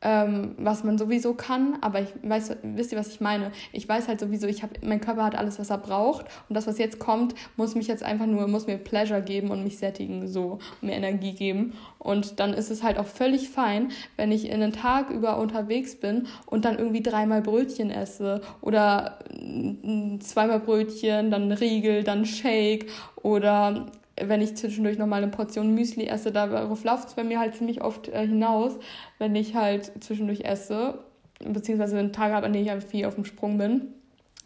ähm, was man sowieso kann, aber ich weiß, wisst ihr, was ich meine? Ich weiß halt sowieso, ich habe, mein Körper hat alles, was er braucht und das, was jetzt kommt, muss mich jetzt einfach nur, muss mir Pleasure geben und mich sättigen, so, mir Energie geben und dann ist es halt auch völlig fein, wenn ich in den Tag über unterwegs bin und dann irgendwie dreimal Brötchen esse oder zweimal Brötchen, dann Riegel, dann Shake oder wenn ich zwischendurch nochmal eine Portion Müsli esse, darauf läuft es bei mir halt ziemlich oft äh, hinaus, wenn ich halt zwischendurch esse, beziehungsweise wenn Tage habe, an denen ich halt viel auf dem Sprung bin.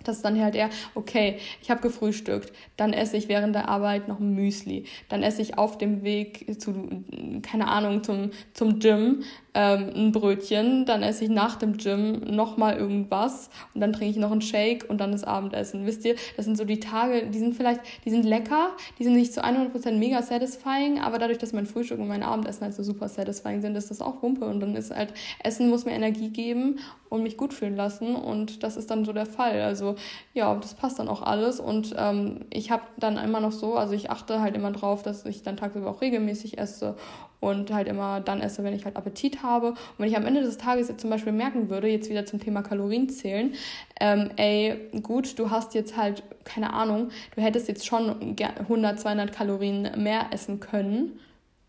Das ist dann halt eher, okay, ich habe gefrühstückt, dann esse ich während der Arbeit noch ein Müsli, dann esse ich auf dem Weg zu, keine Ahnung, zum, zum Gym ähm, ein Brötchen, dann esse ich nach dem Gym nochmal irgendwas und dann trinke ich noch einen Shake und dann das Abendessen. Wisst ihr, das sind so die Tage, die sind vielleicht, die sind lecker, die sind nicht zu 100% mega satisfying, aber dadurch, dass mein Frühstück und mein Abendessen halt so super satisfying sind, ist das auch Wumpe und dann ist halt, Essen muss mir Energie geben und mich gut fühlen lassen und das ist dann so der Fall. Also ja, das passt dann auch alles und ähm, ich habe dann immer noch so, also ich achte halt immer drauf, dass ich dann tagsüber auch regelmäßig esse und halt immer dann esse, wenn ich halt Appetit habe. Und wenn ich am Ende des Tages jetzt zum Beispiel merken würde, jetzt wieder zum Thema Kalorien zählen, ähm, ey, gut, du hast jetzt halt, keine Ahnung, du hättest jetzt schon 100, 200 Kalorien mehr essen können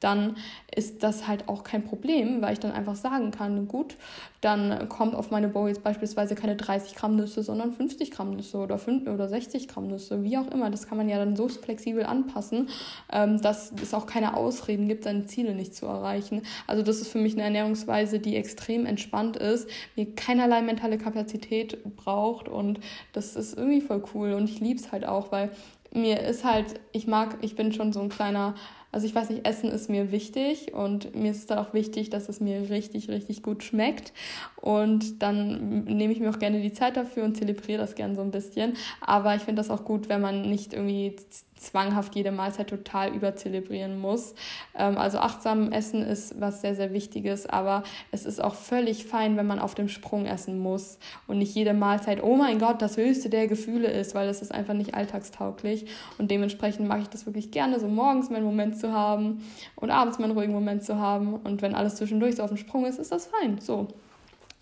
dann ist das halt auch kein Problem, weil ich dann einfach sagen kann, gut, dann kommt auf meine Bowl jetzt beispielsweise keine 30 Gramm Nüsse, sondern 50 Gramm Nüsse oder, 5, oder 60 Gramm Nüsse, wie auch immer. Das kann man ja dann so flexibel anpassen, ähm, dass es auch keine Ausreden gibt, seine Ziele nicht zu erreichen. Also das ist für mich eine Ernährungsweise, die extrem entspannt ist, mir keinerlei mentale Kapazität braucht und das ist irgendwie voll cool und ich liebe es halt auch, weil mir ist halt, ich mag, ich bin schon so ein kleiner also ich weiß nicht, Essen ist mir wichtig und mir ist es dann auch wichtig, dass es mir richtig, richtig gut schmeckt. Und dann nehme ich mir auch gerne die Zeit dafür und zelebriere das gerne so ein bisschen. Aber ich finde das auch gut, wenn man nicht irgendwie zwanghaft jede Mahlzeit total überzelebrieren muss. Ähm, also achtsam essen ist was sehr, sehr Wichtiges, aber es ist auch völlig fein, wenn man auf dem Sprung essen muss und nicht jede Mahlzeit, oh mein Gott, das höchste der Gefühle ist, weil das ist einfach nicht alltagstauglich. Und dementsprechend mag ich das wirklich gerne, so morgens meinen Moment zu haben und abends meinen ruhigen Moment zu haben. Und wenn alles zwischendurch so auf dem Sprung ist, ist das fein. So.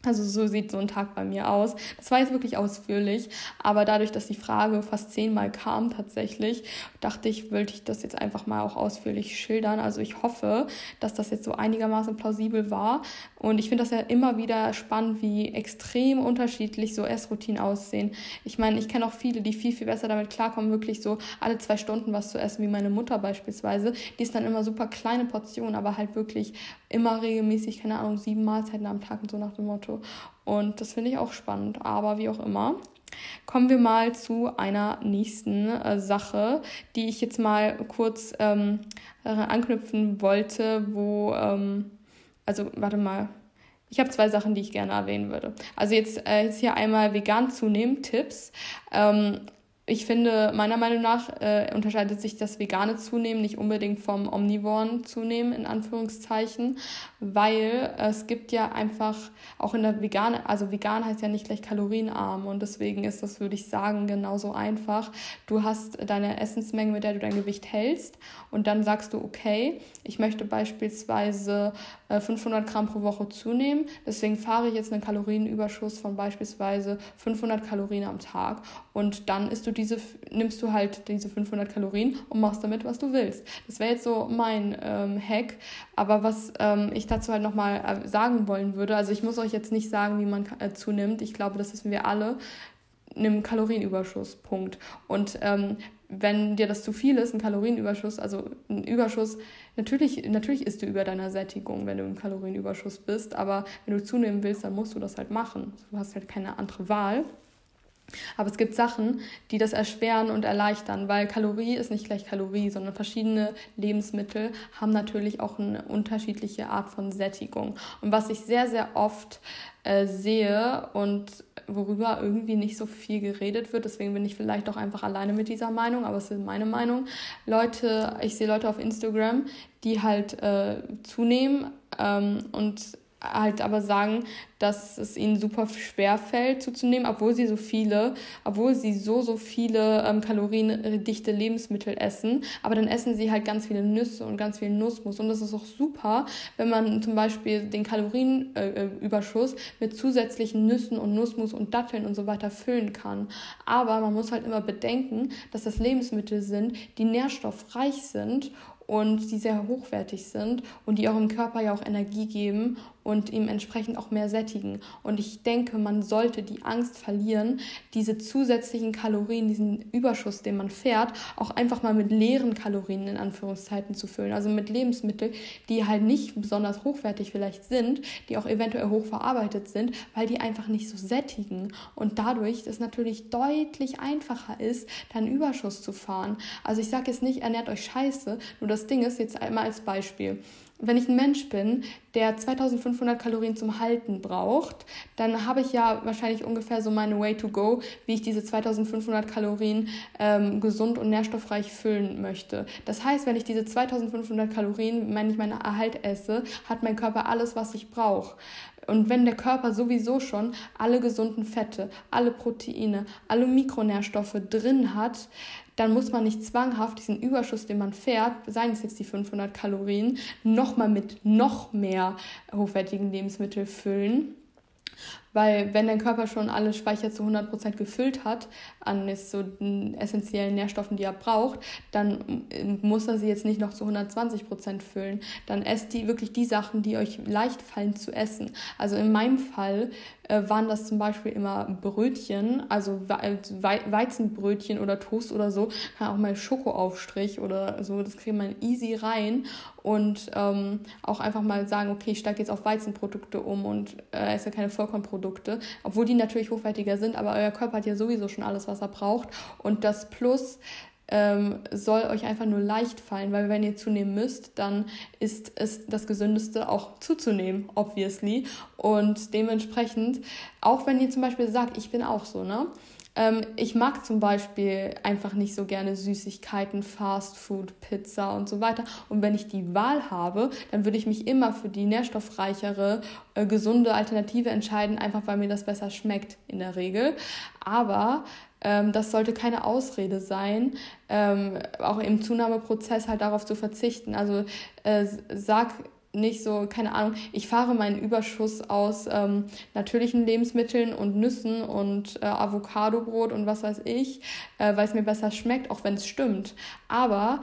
Also so sieht so ein Tag bei mir aus. Das war jetzt wirklich ausführlich, aber dadurch, dass die Frage fast zehnmal kam tatsächlich, dachte ich, wollte ich das jetzt einfach mal auch ausführlich schildern. Also ich hoffe, dass das jetzt so einigermaßen plausibel war. Und ich finde das ja immer wieder spannend, wie extrem unterschiedlich so Essroutinen aussehen. Ich meine, ich kenne auch viele, die viel, viel besser damit klarkommen, wirklich so alle zwei Stunden was zu essen, wie meine Mutter beispielsweise. Die ist dann immer super kleine Portionen, aber halt wirklich immer regelmäßig, keine Ahnung, sieben Mahlzeiten am Tag und so nach dem Motto. Und das finde ich auch spannend. Aber wie auch immer, kommen wir mal zu einer nächsten äh, Sache, die ich jetzt mal kurz ähm, anknüpfen wollte, wo, ähm, also warte mal. Ich habe zwei Sachen, die ich gerne erwähnen würde. Also jetzt, äh, jetzt hier einmal vegan zunehmen, Tipps. Ähm, ich finde, meiner Meinung nach äh, unterscheidet sich das vegane Zunehmen nicht unbedingt vom omnivoren Zunehmen, in Anführungszeichen, weil es gibt ja einfach auch in der vegane, also vegan heißt ja nicht gleich kalorienarm und deswegen ist das, würde ich sagen, genauso einfach. Du hast deine Essensmenge, mit der du dein Gewicht hältst und dann sagst du, okay, ich möchte beispielsweise 500 äh, Gramm pro Woche zunehmen, deswegen fahre ich jetzt einen Kalorienüberschuss von beispielsweise 500 Kalorien am Tag und dann isst du diese, nimmst du halt diese 500 Kalorien und machst damit, was du willst. Das wäre jetzt so mein ähm, Hack. Aber was ähm, ich dazu halt nochmal äh, sagen wollen würde, also ich muss euch jetzt nicht sagen, wie man äh, zunimmt. Ich glaube, das wissen wir alle. Nimm Kalorienüberschuss, Punkt. Und ähm, wenn dir das zu viel ist, ein Kalorienüberschuss, also ein Überschuss, natürlich, natürlich isst du über deiner Sättigung, wenn du im Kalorienüberschuss bist, aber wenn du zunehmen willst, dann musst du das halt machen. Du hast halt keine andere Wahl. Aber es gibt Sachen, die das erschweren und erleichtern, weil Kalorie ist nicht gleich Kalorie, sondern verschiedene Lebensmittel haben natürlich auch eine unterschiedliche Art von Sättigung. Und was ich sehr, sehr oft äh, sehe und worüber irgendwie nicht so viel geredet wird, deswegen bin ich vielleicht auch einfach alleine mit dieser Meinung, aber es ist meine Meinung. Leute, ich sehe Leute auf Instagram, die halt äh, zunehmen ähm, und halt aber sagen, dass es ihnen super schwer fällt zuzunehmen, obwohl sie so viele, obwohl sie so, so viele ähm, kaloriendichte Lebensmittel essen. Aber dann essen sie halt ganz viele Nüsse und ganz viel Nussmus. Und das ist auch super, wenn man zum Beispiel den Kalorienüberschuss äh, mit zusätzlichen Nüssen und Nussmus und Datteln und so weiter füllen kann. Aber man muss halt immer bedenken, dass das Lebensmittel sind, die nährstoffreich sind und die sehr hochwertig sind und die auch im Körper ja auch Energie geben und ihm entsprechend auch mehr sättigen. Und ich denke, man sollte die Angst verlieren, diese zusätzlichen Kalorien, diesen Überschuss, den man fährt, auch einfach mal mit leeren Kalorien in Anführungszeiten zu füllen. Also mit Lebensmitteln, die halt nicht besonders hochwertig vielleicht sind, die auch eventuell hochverarbeitet sind, weil die einfach nicht so sättigen. Und dadurch es natürlich deutlich einfacher ist, dann Überschuss zu fahren. Also ich sage jetzt nicht, ernährt euch scheiße, nur das Ding ist jetzt einmal als Beispiel wenn ich ein Mensch bin, der 2500 Kalorien zum Halten braucht, dann habe ich ja wahrscheinlich ungefähr so meine Way to go, wie ich diese 2500 Kalorien ähm, gesund und nährstoffreich füllen möchte. Das heißt, wenn ich diese 2500 Kalorien, wenn ich meine Erhalt esse, hat mein Körper alles, was ich brauche. Und wenn der Körper sowieso schon alle gesunden Fette, alle Proteine, alle Mikronährstoffe drin hat, dann muss man nicht zwanghaft diesen Überschuss, den man fährt, seien es jetzt die 500 Kalorien, nochmal mit noch mehr hochwertigen Lebensmitteln füllen weil wenn dein Körper schon alle Speicher zu 100% gefüllt hat an so essentiellen Nährstoffen, die er braucht, dann muss er sie jetzt nicht noch zu 120% füllen. Dann esst die wirklich die Sachen, die euch leicht fallen zu essen. Also in meinem Fall äh, waren das zum Beispiel immer Brötchen, also Weizenbrötchen oder Toast oder so, kann auch mal Schokoaufstrich oder so, das kriegt man easy rein und ähm, auch einfach mal sagen, okay, ich steige jetzt auf Weizenprodukte um und äh, esse keine Vollkornprodukte Produkte, obwohl die natürlich hochwertiger sind, aber euer Körper hat ja sowieso schon alles, was er braucht. Und das Plus ähm, soll euch einfach nur leicht fallen, weil wenn ihr zunehmen müsst, dann ist es das Gesündeste auch zuzunehmen, obviously. Und dementsprechend, auch wenn ihr zum Beispiel sagt, ich bin auch so, ne? Ähm, ich mag zum Beispiel einfach nicht so gerne Süßigkeiten, Fast Food, Pizza und so weiter. Und wenn ich die Wahl habe, dann würde ich mich immer für die nährstoffreichere, äh, gesunde Alternative entscheiden, einfach weil mir das besser schmeckt in der Regel. Aber ähm, das sollte keine Ausrede sein, ähm, auch im Zunahmeprozess halt darauf zu verzichten. Also äh, sag nicht so, keine Ahnung, ich fahre meinen Überschuss aus ähm, natürlichen Lebensmitteln und Nüssen und äh, Avocadobrot und was weiß ich, äh, weil es mir besser schmeckt, auch wenn es stimmt. Aber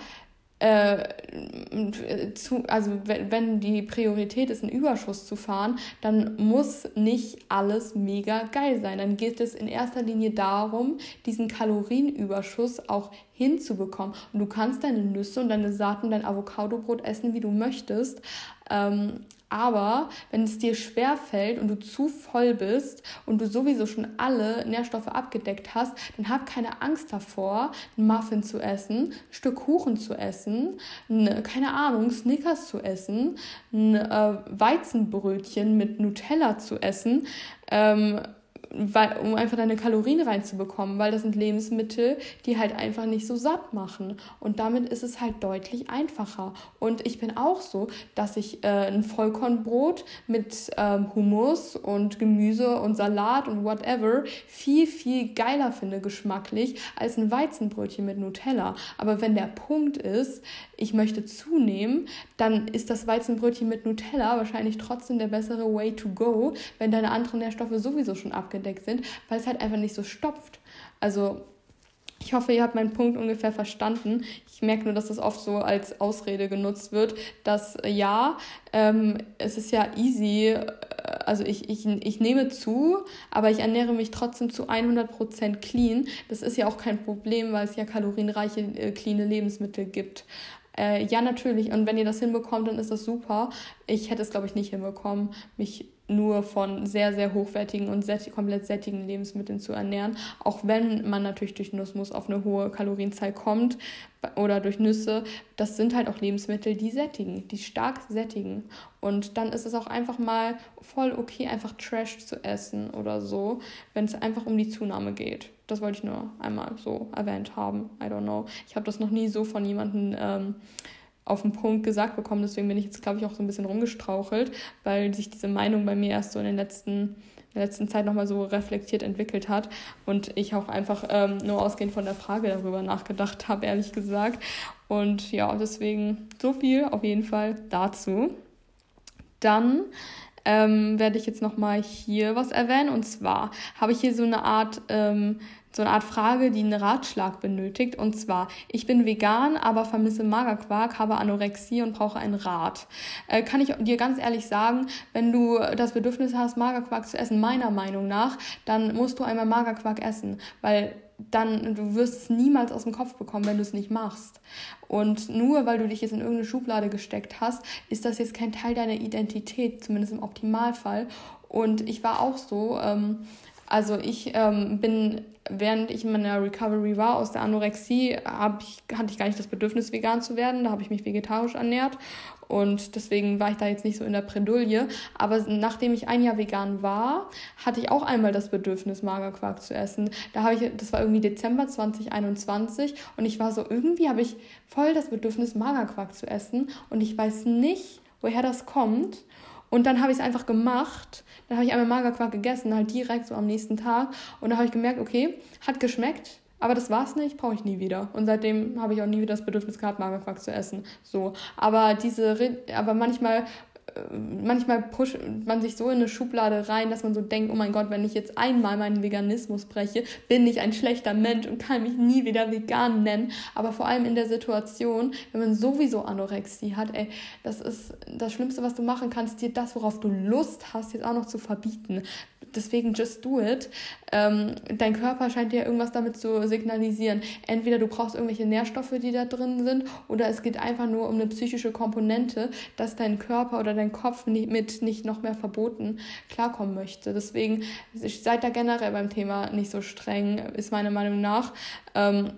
äh, zu, also wenn, die Priorität ist, einen Überschuss zu fahren, dann muss nicht alles mega geil sein. Dann geht es in erster Linie darum, diesen Kalorienüberschuss auch hinzubekommen. Und du kannst deine Nüsse und deine Saaten, dein Avocadobrot essen, wie du möchtest. Ähm, aber wenn es dir schwer fällt und du zu voll bist und du sowieso schon alle Nährstoffe abgedeckt hast, dann hab keine Angst davor, einen Muffin zu essen, ein Stück Kuchen zu essen, eine, keine Ahnung, Snickers zu essen, ein äh, Weizenbrötchen mit Nutella zu essen. Ähm, weil, um einfach deine Kalorien reinzubekommen, weil das sind Lebensmittel, die halt einfach nicht so satt machen. Und damit ist es halt deutlich einfacher. Und ich bin auch so, dass ich äh, ein Vollkornbrot mit ähm, Hummus und Gemüse und Salat und whatever viel, viel geiler finde geschmacklich als ein Weizenbrötchen mit Nutella. Aber wenn der Punkt ist, ich möchte zunehmen, dann ist das Weizenbrötchen mit Nutella wahrscheinlich trotzdem der bessere Way to go, wenn deine anderen Nährstoffe sowieso schon abgedeckt sind, weil es halt einfach nicht so stopft. Also ich hoffe, ihr habt meinen Punkt ungefähr verstanden. Ich merke nur, dass das oft so als Ausrede genutzt wird, dass ja, ähm, es ist ja easy, äh, also ich, ich, ich nehme zu, aber ich ernähre mich trotzdem zu 100% clean. Das ist ja auch kein Problem, weil es ja kalorienreiche, äh, clean Lebensmittel gibt. Äh, ja, natürlich. Und wenn ihr das hinbekommt, dann ist das super. Ich hätte es, glaube ich, nicht hinbekommen, mich nur von sehr, sehr hochwertigen und komplett sättigen Lebensmitteln zu ernähren. Auch wenn man natürlich durch Nussmus auf eine hohe Kalorienzahl kommt oder durch Nüsse. Das sind halt auch Lebensmittel, die sättigen, die stark sättigen. Und dann ist es auch einfach mal voll okay, einfach Trash zu essen oder so, wenn es einfach um die Zunahme geht. Das wollte ich nur einmal so erwähnt haben. I don't know. Ich habe das noch nie so von jemandem ähm, auf den Punkt gesagt bekommen. Deswegen bin ich jetzt, glaube ich, auch so ein bisschen rumgestrauchelt, weil sich diese Meinung bei mir erst so in den letzten in der letzten Zeit nochmal so reflektiert entwickelt hat und ich auch einfach ähm, nur ausgehend von der Frage darüber nachgedacht habe, ehrlich gesagt. Und ja, deswegen so viel auf jeden Fall dazu. Dann ähm, werde ich jetzt nochmal hier was erwähnen. Und zwar habe ich hier so eine Art ähm, so eine Art Frage, die einen Ratschlag benötigt. Und zwar, ich bin vegan, aber vermisse Magerquark, habe Anorexie und brauche einen Rat. Äh, kann ich dir ganz ehrlich sagen, wenn du das Bedürfnis hast, Magerquark zu essen, meiner Meinung nach, dann musst du einmal Magerquark essen, weil dann du wirst es niemals aus dem Kopf bekommen, wenn du es nicht machst. Und nur weil du dich jetzt in irgendeine Schublade gesteckt hast, ist das jetzt kein Teil deiner Identität, zumindest im Optimalfall. Und ich war auch so, ähm, also ich ähm, bin, während ich in meiner Recovery war aus der Anorexie, ich, hatte ich gar nicht das Bedürfnis, vegan zu werden. Da habe ich mich vegetarisch ernährt und deswegen war ich da jetzt nicht so in der Bredouille. Aber nachdem ich ein Jahr vegan war, hatte ich auch einmal das Bedürfnis, Magerquark zu essen. Da habe ich, das war irgendwie Dezember 2021 und ich war so, irgendwie habe ich voll das Bedürfnis, Magerquark zu essen und ich weiß nicht, woher das kommt. Und dann habe ich es einfach gemacht. Dann habe ich einmal Magerquark gegessen, halt direkt so am nächsten Tag. Und da habe ich gemerkt, okay, hat geschmeckt, aber das war's nicht, brauche ich nie wieder. Und seitdem habe ich auch nie wieder das Bedürfnis gehabt, Magerquark zu essen. So. Aber diese, aber manchmal manchmal pusht man sich so in eine Schublade rein, dass man so denkt, oh mein Gott, wenn ich jetzt einmal meinen Veganismus breche, bin ich ein schlechter Mensch und kann mich nie wieder vegan nennen. Aber vor allem in der Situation, wenn man sowieso Anorexie hat, ey, das ist das Schlimmste, was du machen kannst, dir das, worauf du Lust hast, jetzt auch noch zu verbieten deswegen just do it. Ähm, dein Körper scheint dir irgendwas damit zu signalisieren. Entweder du brauchst irgendwelche Nährstoffe, die da drin sind, oder es geht einfach nur um eine psychische Komponente, dass dein Körper oder dein Kopf nicht, mit nicht noch mehr verboten klarkommen möchte. Deswegen seid da generell beim Thema nicht so streng, ist meine Meinung nach. Ähm,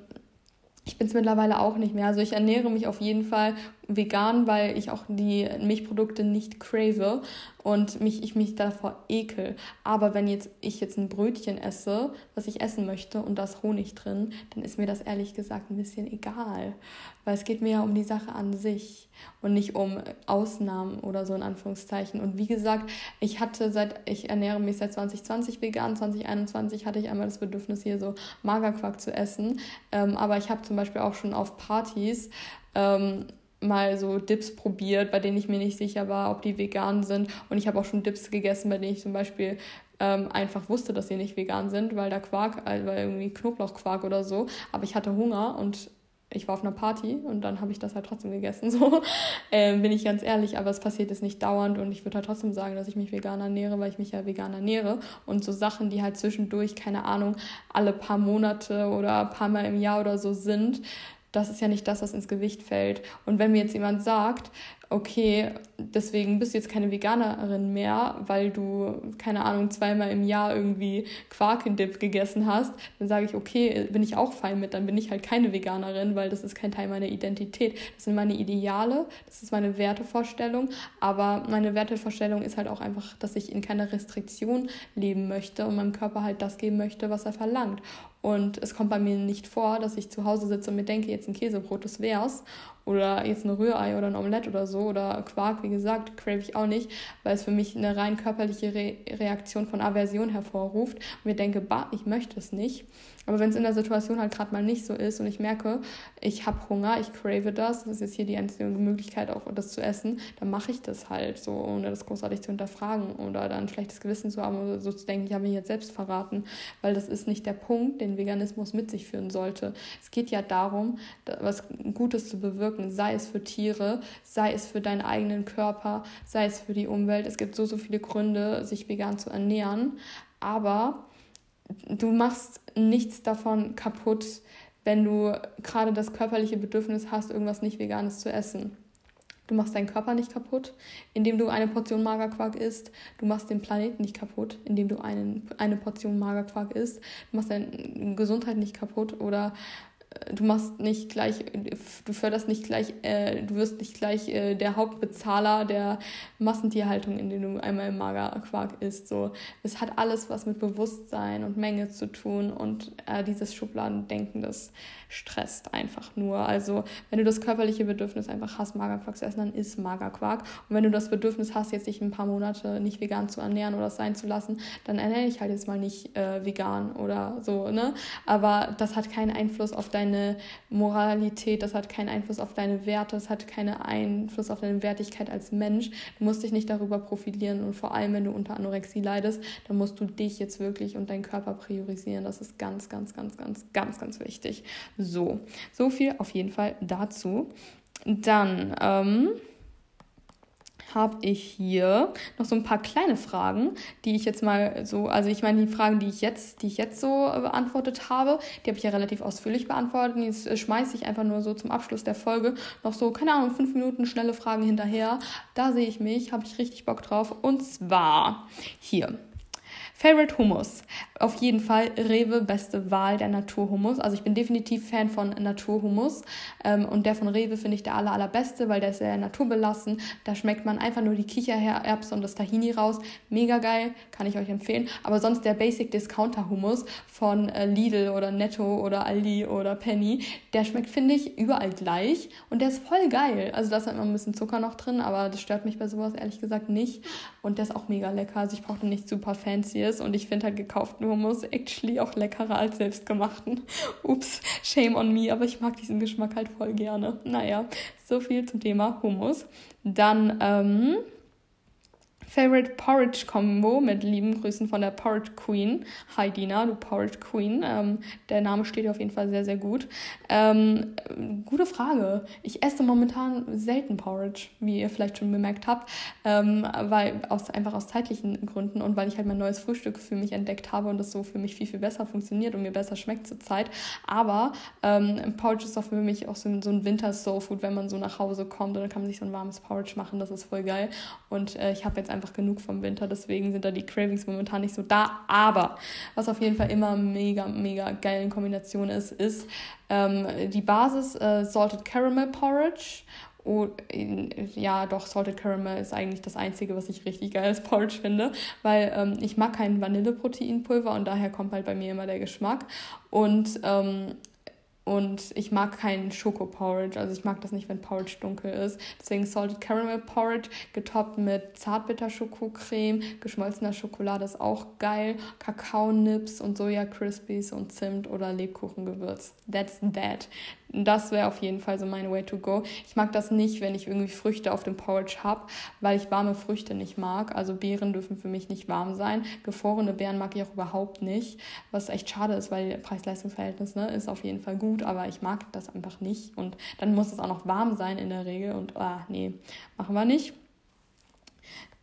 ich bin es mittlerweile auch nicht mehr. Also ich ernähre mich auf jeden Fall vegan, weil ich auch die Milchprodukte nicht crave und mich, ich mich davor ekel. Aber wenn jetzt ich jetzt ein Brötchen esse, was ich essen möchte und da ist Honig drin, dann ist mir das ehrlich gesagt ein bisschen egal. Weil es geht mir ja um die Sache an sich und nicht um Ausnahmen oder so in Anführungszeichen. Und wie gesagt, ich hatte seit, ich ernähre mich seit 2020 vegan, 2021 hatte ich einmal das Bedürfnis, hier so Magerquark zu essen. Ähm, aber ich habe zum Beispiel auch schon auf Partys ähm, mal so Dips probiert, bei denen ich mir nicht sicher war, ob die vegan sind. Und ich habe auch schon Dips gegessen, bei denen ich zum Beispiel ähm, einfach wusste, dass sie nicht vegan sind, weil da Quark, äh, weil irgendwie Knoblauchquark oder so. Aber ich hatte Hunger und ich war auf einer Party und dann habe ich das halt trotzdem gegessen. *laughs* So ähm, bin ich ganz ehrlich, aber es passiert jetzt nicht dauernd und ich würde halt trotzdem sagen, dass ich mich vegan ernähre, weil ich mich ja vegan ernähre. Und so Sachen, die halt zwischendurch, keine Ahnung, alle paar Monate oder paar Mal im Jahr oder so sind, das ist ja nicht das, was ins Gewicht fällt. Und wenn mir jetzt jemand sagt, okay, deswegen bist du jetzt keine Veganerin mehr, weil du, keine Ahnung, zweimal im Jahr irgendwie Quarkendip gegessen hast, dann sage ich, okay, bin ich auch fein mit, dann bin ich halt keine Veganerin, weil das ist kein Teil meiner Identität. Das sind meine Ideale, das ist meine Wertevorstellung, aber meine Wertevorstellung ist halt auch einfach, dass ich in keiner Restriktion leben möchte und meinem Körper halt das geben möchte, was er verlangt. Und es kommt bei mir nicht vor, dass ich zu Hause sitze und mir denke, jetzt ein Käsebrot, das wär's oder jetzt ein Rührei oder ein Omelett oder so oder Quark, wie gesagt, crave ich auch nicht, weil es für mich eine rein körperliche Re Reaktion von Aversion hervorruft und mir denke, bah, ich möchte es nicht. Aber wenn es in der Situation halt gerade mal nicht so ist und ich merke, ich habe Hunger, ich crave das, das ist jetzt hier die einzige Möglichkeit auch das zu essen, dann mache ich das halt so, ohne das großartig zu hinterfragen oder dann ein schlechtes Gewissen zu haben oder so zu denken, ich habe mich jetzt selbst verraten, weil das ist nicht der Punkt, den Veganismus mit sich führen sollte. Es geht ja darum, was Gutes zu bewirken sei es für Tiere, sei es für deinen eigenen Körper, sei es für die Umwelt. Es gibt so, so viele Gründe, sich vegan zu ernähren. Aber du machst nichts davon kaputt, wenn du gerade das körperliche Bedürfnis hast, irgendwas nicht Veganes zu essen. Du machst deinen Körper nicht kaputt, indem du eine Portion Magerquark isst. Du machst den Planeten nicht kaputt, indem du einen, eine Portion Magerquark isst. Du machst deine Gesundheit nicht kaputt oder du machst nicht gleich, du förderst nicht gleich, äh, du wirst nicht gleich äh, der Hauptbezahler der Massentierhaltung, indem du einmal im Magerquark isst. So, es hat alles was mit Bewusstsein und Menge zu tun und äh, dieses Schubladendenken, das stresst einfach nur. Also wenn du das körperliche Bedürfnis einfach hast, Magerquark zu essen, dann isst Magerquark. Und wenn du das Bedürfnis hast, jetzt dich ein paar Monate nicht vegan zu ernähren oder es sein zu lassen, dann ernähre dich halt jetzt mal nicht äh, vegan oder so, ne? Aber das hat keinen Einfluss auf dein deine Moralität, das hat keinen Einfluss auf deine Werte, das hat keinen Einfluss auf deine Wertigkeit als Mensch. Du musst dich nicht darüber profilieren und vor allem, wenn du unter Anorexie leidest, dann musst du dich jetzt wirklich und deinen Körper priorisieren. Das ist ganz, ganz, ganz, ganz, ganz, ganz wichtig. So, so viel auf jeden Fall dazu. Dann, ähm, habe ich hier noch so ein paar kleine Fragen, die ich jetzt mal so, also ich meine, die Fragen, die ich jetzt, die ich jetzt so beantwortet habe, die habe ich ja relativ ausführlich beantwortet. Jetzt schmeiße ich einfach nur so zum Abschluss der Folge noch so, keine Ahnung, fünf Minuten schnelle Fragen hinterher. Da sehe ich mich, habe ich richtig Bock drauf. Und zwar hier. Favorite Hummus. Auf jeden Fall Rewe, beste Wahl der Naturhummus. Also ich bin definitiv Fan von Naturhummus. Ähm, und der von Rewe finde ich der aller, allerbeste, weil der ist sehr naturbelassen. Da schmeckt man einfach nur die Kichererbse und das Tahini raus. Mega geil, kann ich euch empfehlen. Aber sonst der Basic Discounter Hummus von äh, Lidl oder Netto oder Aldi oder Penny, der schmeckt, finde ich, überall gleich. Und der ist voll geil. Also da ist halt immer ein bisschen Zucker noch drin, aber das stört mich bei sowas ehrlich gesagt nicht. Und der ist auch mega lecker. Also ich brauche nicht super fancy ist und ich finde halt gekauften Hummus actually auch leckerer als selbstgemachten. *laughs* Ups, shame on me, aber ich mag diesen Geschmack halt voll gerne. Naja, so viel zum Thema Hummus. Dann, ähm, Favorite Porridge Combo mit lieben Grüßen von der Porridge Queen. Hi Dina, du Porridge Queen. Ähm, der Name steht dir auf jeden Fall sehr, sehr gut. Ähm, gute Frage. Ich esse momentan selten Porridge, wie ihr vielleicht schon bemerkt habt, ähm, weil aus, einfach aus zeitlichen Gründen und weil ich halt mein neues Frühstück für mich entdeckt habe und das so für mich viel, viel besser funktioniert und mir besser schmeckt zur Zeit. Aber ähm, Porridge ist auch für mich auch so, so ein Winter-Soul-Food, wenn man so nach Hause kommt und dann kann man sich so ein warmes Porridge machen. Das ist voll geil. Und äh, ich habe jetzt einfach genug vom Winter, deswegen sind da die Cravings momentan nicht so da. Aber was auf jeden Fall immer mega, mega geil in Kombination ist, ist ähm, die Basis äh, Salted Caramel Porridge Oh, ja, doch, Salted Caramel ist eigentlich das Einzige, was ich richtig geil als Porridge finde, weil ähm, ich mag kein Vanilleproteinpulver und daher kommt halt bei mir immer der Geschmack. Und ähm, und ich mag keinen Schoko-Porridge. Also ich mag das nicht, wenn Porridge dunkel ist. Deswegen Salted Caramel Porridge getoppt mit Zartbitter-Schokocreme. Geschmolzener Schokolade ist auch geil. Kakaonips und Soja-Crispies und Zimt oder Lebkuchengewürz. That's that. Das wäre auf jeden Fall so mein Way to go. Ich mag das nicht, wenn ich irgendwie Früchte auf dem Porridge habe, weil ich warme Früchte nicht mag. Also Beeren dürfen für mich nicht warm sein. Gefrorene Beeren mag ich auch überhaupt nicht, was echt schade ist, weil Preis-Leistungs-Verhältnis ne, ist auf jeden Fall gut, aber ich mag das einfach nicht. Und dann muss es auch noch warm sein in der Regel und ah, nee, machen wir nicht.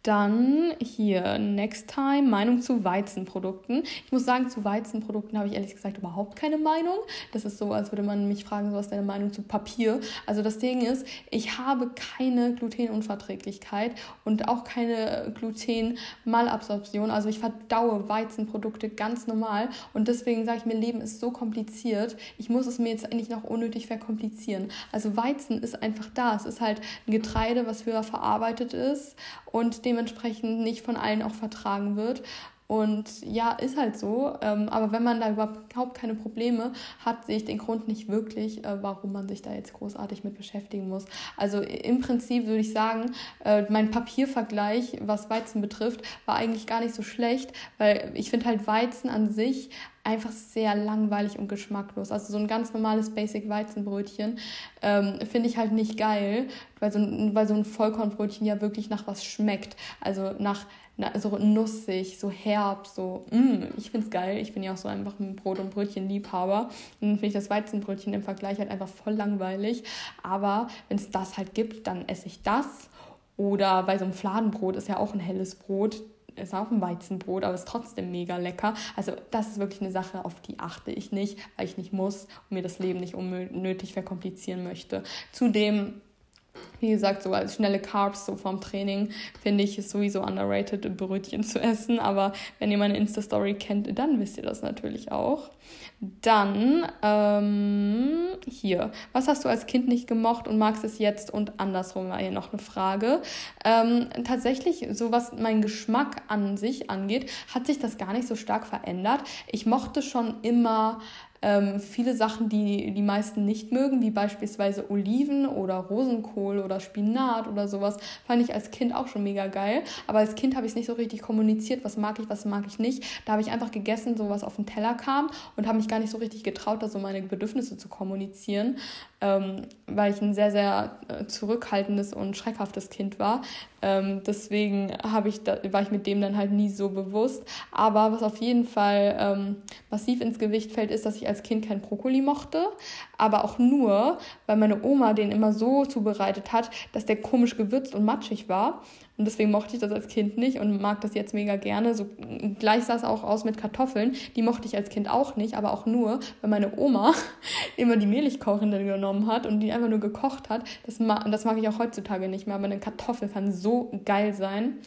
Dann hier, next time, Meinung zu Weizenprodukten. Ich muss sagen, zu Weizenprodukten habe ich ehrlich gesagt überhaupt keine Meinung. Das ist so, als würde man mich fragen, was ist deine Meinung zu Papier? Also das Ding ist, ich habe keine Glutenunverträglichkeit und auch keine Glutenmalabsorption. Also ich verdaue Weizenprodukte ganz normal und deswegen sage ich mir, Leben ist so kompliziert. Ich muss es mir jetzt eigentlich noch unnötig verkomplizieren. Also Weizen ist einfach da. Es ist halt ein Getreide, was höher verarbeitet ist und dementsprechend nicht von allen auch vertragen wird. Und ja, ist halt so. Ähm, aber wenn man da überhaupt keine Probleme hat, sehe ich den Grund nicht wirklich, äh, warum man sich da jetzt großartig mit beschäftigen muss. Also im Prinzip würde ich sagen, äh, mein Papiervergleich, was Weizen betrifft, war eigentlich gar nicht so schlecht, weil ich finde halt Weizen an sich einfach sehr langweilig und geschmacklos. Also so ein ganz normales Basic Weizenbrötchen ähm, finde ich halt nicht geil, weil so, ein, weil so ein Vollkornbrötchen ja wirklich nach was schmeckt. Also nach na, so nussig, so herb, so, mm, ich finde es geil. Ich bin ja auch so einfach ein Brot- und Brötchen-Liebhaber. Und dann finde ich das Weizenbrötchen im Vergleich halt einfach voll langweilig. Aber wenn es das halt gibt, dann esse ich das. Oder bei so einem Fladenbrot ist ja auch ein helles Brot ist auch ein Weizenbrot, aber ist trotzdem mega lecker. Also das ist wirklich eine Sache, auf die achte ich nicht, weil ich nicht muss und mir das Leben nicht unnötig verkomplizieren möchte. Zudem wie gesagt, so als schnelle Carbs so vom Training finde ich es sowieso underrated, Brötchen zu essen. Aber wenn ihr meine Insta-Story kennt, dann wisst ihr das natürlich auch. Dann ähm, hier. Was hast du als Kind nicht gemocht und magst es jetzt und andersrum war hier noch eine Frage. Ähm, tatsächlich, so was mein Geschmack an sich angeht, hat sich das gar nicht so stark verändert. Ich mochte schon immer ähm, viele Sachen, die die meisten nicht mögen, wie beispielsweise Oliven oder Rosenkohl oder Spinat oder sowas, fand ich als Kind auch schon mega geil. Aber als Kind habe ich es nicht so richtig kommuniziert, was mag ich, was mag ich nicht. Da habe ich einfach gegessen, so was auf den Teller kam und habe mich gar nicht so richtig getraut, da so meine Bedürfnisse zu kommunizieren, ähm, weil ich ein sehr, sehr äh, zurückhaltendes und schreckhaftes Kind war. Ähm, deswegen ich da, war ich mit dem dann halt nie so bewusst. Aber was auf jeden Fall ähm, massiv ins Gewicht fällt, ist, dass ich als Kind kein Brokkoli mochte. Aber auch nur, weil meine Oma den immer so zubereitet hat, dass der komisch gewürzt und matschig war. Und deswegen mochte ich das als Kind nicht und mag das jetzt mega gerne. So gleich sah es auch aus mit Kartoffeln. Die mochte ich als Kind auch nicht, aber auch nur, weil meine Oma *laughs* immer die Mehllichkochende genommen hat und die einfach nur gekocht hat. Das, ma das mag ich auch heutzutage nicht mehr, aber eine Kartoffel kann so geil sein.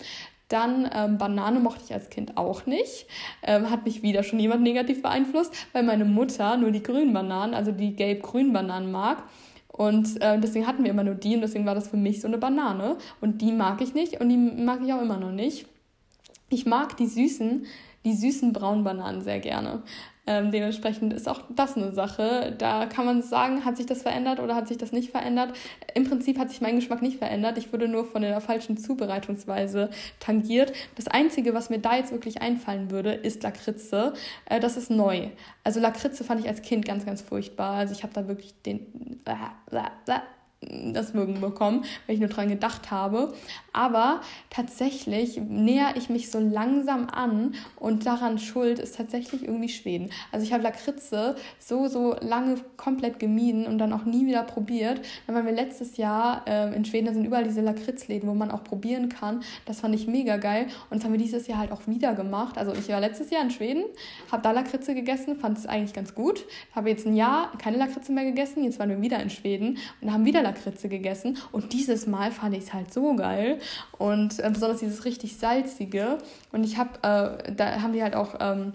Dann ähm, Banane mochte ich als Kind auch nicht. Ähm, hat mich wieder schon jemand negativ beeinflusst, weil meine Mutter nur die grünen Bananen, also die gelb-grünen Bananen mag. Und äh, deswegen hatten wir immer nur die und deswegen war das für mich so eine Banane. Und die mag ich nicht und die mag ich auch immer noch nicht. Ich mag die süßen, die süßen braunen Bananen sehr gerne. Ähm, dementsprechend ist auch das eine Sache. Da kann man sagen, hat sich das verändert oder hat sich das nicht verändert. Im Prinzip hat sich mein Geschmack nicht verändert. Ich wurde nur von der falschen Zubereitungsweise tangiert. Das Einzige, was mir da jetzt wirklich einfallen würde, ist Lakritze. Äh, das ist neu. Also Lakritze fand ich als Kind ganz, ganz furchtbar. Also ich habe da wirklich den das Mögen bekommen, weil ich nur dran gedacht habe. Aber tatsächlich näher ich mich so langsam an und daran schuld ist tatsächlich irgendwie Schweden. Also ich habe Lakritze so, so lange komplett gemieden und dann auch nie wieder probiert. Dann waren wir letztes Jahr äh, in Schweden, da sind überall diese Lakritzläden, wo man auch probieren kann. Das fand ich mega geil und das haben wir dieses Jahr halt auch wieder gemacht. Also ich war letztes Jahr in Schweden, habe da Lakritze gegessen, fand es eigentlich ganz gut. Habe jetzt ein Jahr keine Lakritze mehr gegessen, jetzt waren wir wieder in Schweden und haben wieder Lakritze gegessen und dieses Mal fand ich es halt so geil und äh, besonders dieses richtig salzige. Und ich habe, äh, da haben die halt auch ähm,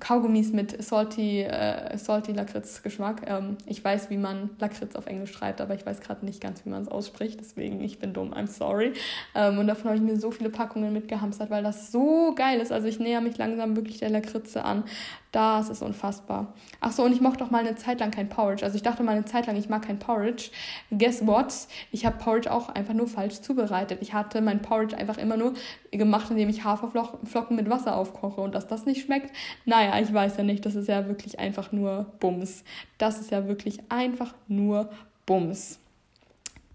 Kaugummis mit salty, äh, salty Lakritz-Geschmack. Ähm, ich weiß, wie man Lakritz auf Englisch schreibt, aber ich weiß gerade nicht ganz, wie man es ausspricht. Deswegen, ich bin dumm, I'm sorry. Ähm, und davon habe ich mir so viele Packungen mitgehamstert, weil das so geil ist. Also ich näher mich langsam wirklich der Lakritze an. Das ist unfassbar. Ach so, und ich mochte auch mal eine Zeit lang kein Porridge. Also ich dachte mal eine Zeit lang, ich mag kein Porridge. Guess what? Ich habe Porridge auch einfach nur falsch zubereitet. Ich hatte mein Porridge einfach immer nur gemacht, indem ich Haferflocken mit Wasser aufkoche. Und dass das nicht schmeckt, naja, ich weiß ja nicht. Das ist ja wirklich einfach nur Bums. Das ist ja wirklich einfach nur Bums.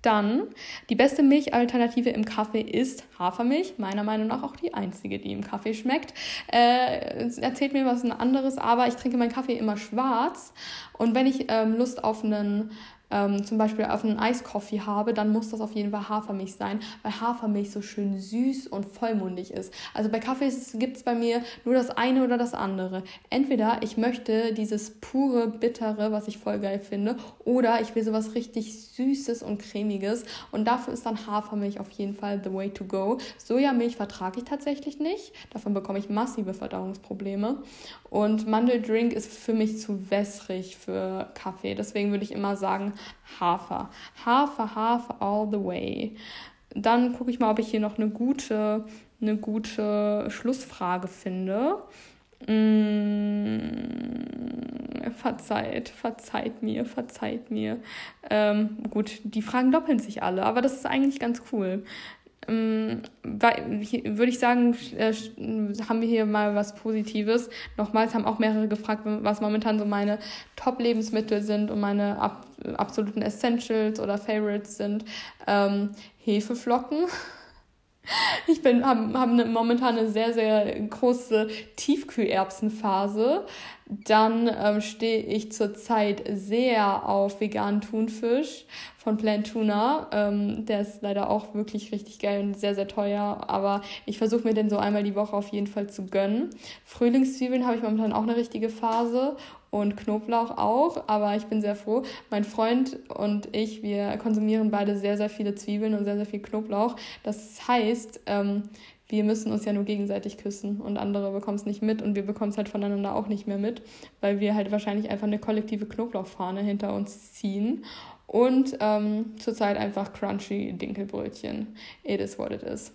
Dann die beste Milchalternative im Kaffee ist Hafermilch, meiner Meinung nach auch die einzige, die im Kaffee schmeckt. Äh, erzählt mir was anderes, aber ich trinke meinen Kaffee immer schwarz und wenn ich ähm, Lust auf einen ähm, zum Beispiel auf einen Eiskoffee habe, dann muss das auf jeden Fall Hafermilch sein, weil Hafermilch so schön süß und vollmundig ist. Also bei Kaffee gibt es bei mir nur das eine oder das andere. Entweder ich möchte dieses pure, bittere, was ich voll geil finde, oder ich will sowas richtig Süßes und Cremiges und dafür ist dann Hafermilch auf jeden Fall the way to go. Sojamilch vertrage ich tatsächlich nicht, davon bekomme ich massive Verdauungsprobleme und Mandeldrink ist für mich zu wässrig für Kaffee. Deswegen würde ich immer sagen Hafer. Hafer, Hafer all the way. Dann gucke ich mal, ob ich hier noch eine gute, eine gute Schlussfrage finde. Mm, verzeiht, verzeiht mir, verzeiht mir. Ähm, gut, die Fragen doppeln sich alle, aber das ist eigentlich ganz cool. Ähm, würde ich sagen, äh, haben wir hier mal was Positives. Nochmals haben auch mehrere gefragt, was momentan so meine Top-Lebensmittel sind und meine ab absoluten Essentials oder Favorites sind. Ähm, Hefeflocken. *laughs* *laughs* Ich bin habe hab eine, momentan eine sehr, sehr große Tiefkühlerbsenphase. Dann ähm, stehe ich zurzeit sehr auf veganen Thunfisch von Plant Tuna. Ähm, der ist leider auch wirklich richtig geil und sehr, sehr teuer. Aber ich versuche mir den so einmal die Woche auf jeden Fall zu gönnen. Frühlingszwiebeln habe ich momentan auch eine richtige Phase und Knoblauch auch, aber ich bin sehr froh. Mein Freund und ich, wir konsumieren beide sehr, sehr viele Zwiebeln und sehr, sehr viel Knoblauch. Das heißt, ähm, wir müssen uns ja nur gegenseitig küssen und andere bekommen es nicht mit und wir bekommen es halt voneinander auch nicht mehr mit, weil wir halt wahrscheinlich einfach eine kollektive Knoblauchfahne hinter uns ziehen. Und ähm, zurzeit einfach crunchy Dinkelbrötchen. It is what it is.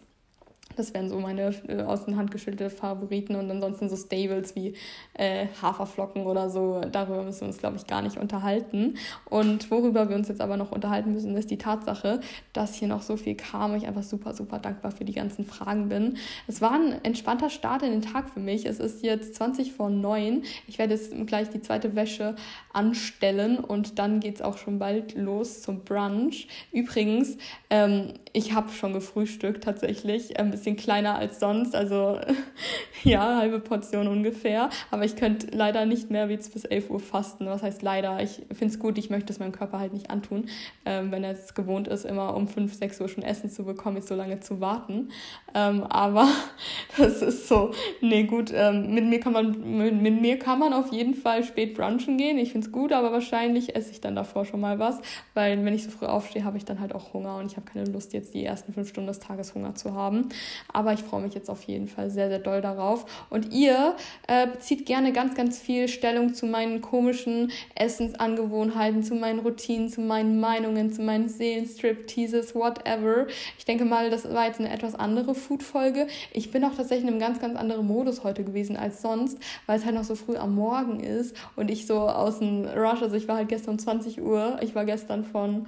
Das wären so meine äh, aus den Hand geschüttelte Favoriten und ansonsten so Stables wie äh, Haferflocken oder so. Darüber müssen wir uns, glaube ich, gar nicht unterhalten. Und worüber wir uns jetzt aber noch unterhalten müssen, ist die Tatsache, dass hier noch so viel kam. Ich einfach super, super dankbar für die ganzen Fragen bin. Es war ein entspannter Start in den Tag für mich. Es ist jetzt 20 vor 9. Ich werde jetzt gleich die zweite Wäsche anstellen und dann geht es auch schon bald los zum Brunch. Übrigens, ähm, ich habe schon gefrühstückt tatsächlich. Ein bisschen kleiner als sonst, also *laughs* ja, halbe Portion ungefähr. Aber ich könnte leider nicht mehr wie bis 11 Uhr fasten. Was heißt leider? Ich finde es gut, ich möchte es meinem Körper halt nicht antun, ähm, wenn er es gewohnt ist, immer um 5, 6 Uhr schon Essen zu bekommen, jetzt so lange zu warten. Ähm, aber *laughs* das ist so, nee gut, ähm, mit, mir kann man, mit, mit, mir kann man auf jeden Fall spät brunchen gehen. Ich finde es gut, aber wahrscheinlich esse ich dann davor schon mal was, weil wenn ich so früh aufstehe, habe ich dann halt auch Hunger und ich habe keine Lust jetzt jetzt die ersten fünf Stunden des Tages Hunger zu haben. Aber ich freue mich jetzt auf jeden Fall sehr, sehr doll darauf. Und ihr äh, bezieht gerne ganz, ganz viel Stellung zu meinen komischen Essensangewohnheiten, zu meinen Routinen, zu meinen Meinungen, zu meinen Seelenstrip-Teases, whatever. Ich denke mal, das war jetzt eine etwas andere Food-Folge. Ich bin auch tatsächlich in einem ganz, ganz anderen Modus heute gewesen als sonst, weil es halt noch so früh am Morgen ist und ich so aus dem Rush, also ich war halt gestern um 20 Uhr, ich war gestern von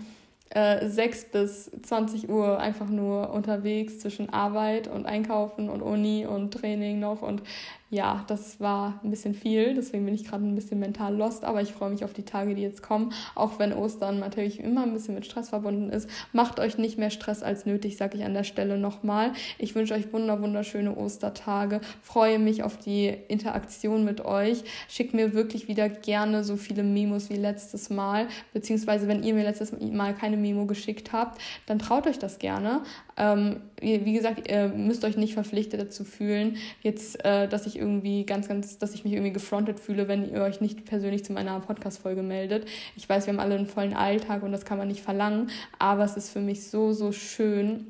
äh, 6 bis 20 Uhr einfach nur unterwegs zwischen Arbeit und Einkaufen und Uni und Training noch. Und ja, das war ein bisschen viel, deswegen bin ich gerade ein bisschen mental lost, aber ich freue mich auf die Tage, die jetzt kommen, auch wenn Ostern natürlich immer ein bisschen mit Stress verbunden ist. Macht euch nicht mehr Stress als nötig, sage ich an der Stelle nochmal. Ich wünsche euch wunder wunderschöne Ostertage, freue mich auf die Interaktion mit euch. Schickt mir wirklich wieder gerne so viele Memos wie letztes Mal, beziehungsweise wenn ihr mir letztes Mal keine Memo geschickt habt, dann traut euch das gerne. Ähm, wie gesagt, ihr müsst euch nicht verpflichtet dazu fühlen, jetzt, äh, dass ich irgendwie ganz, ganz, dass ich mich irgendwie gefrontet fühle, wenn ihr euch nicht persönlich zu meiner Podcast-Folge meldet. Ich weiß, wir haben alle einen vollen Alltag und das kann man nicht verlangen, aber es ist für mich so, so schön,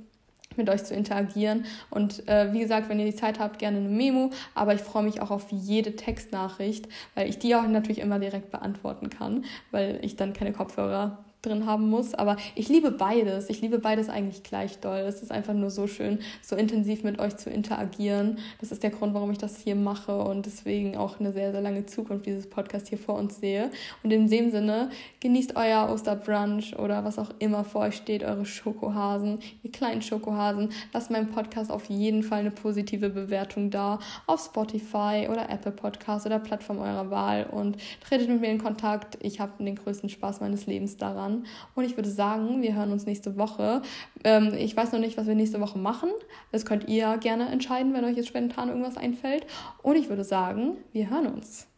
mit euch zu interagieren. Und äh, wie gesagt, wenn ihr die Zeit habt, gerne eine Memo. Aber ich freue mich auch auf jede Textnachricht, weil ich die auch natürlich immer direkt beantworten kann, weil ich dann keine Kopfhörer drin haben muss. Aber ich liebe beides. Ich liebe beides eigentlich gleich doll. Es ist einfach nur so schön, so intensiv mit euch zu interagieren. Das ist der Grund, warum ich das hier mache und deswegen auch eine sehr, sehr lange Zukunft dieses Podcast hier vor uns sehe. Und in dem Sinne, genießt euer Osterbrunch oder was auch immer vor euch steht, eure Schokohasen, ihr kleinen Schokohasen. Lasst meinem Podcast auf jeden Fall eine positive Bewertung da auf Spotify oder Apple Podcast oder Plattform eurer Wahl und tretet mit mir in Kontakt. Ich habe den größten Spaß meines Lebens daran. Und ich würde sagen, wir hören uns nächste Woche. Ähm, ich weiß noch nicht, was wir nächste Woche machen. Das könnt ihr gerne entscheiden, wenn euch jetzt spontan irgendwas einfällt. Und ich würde sagen, wir hören uns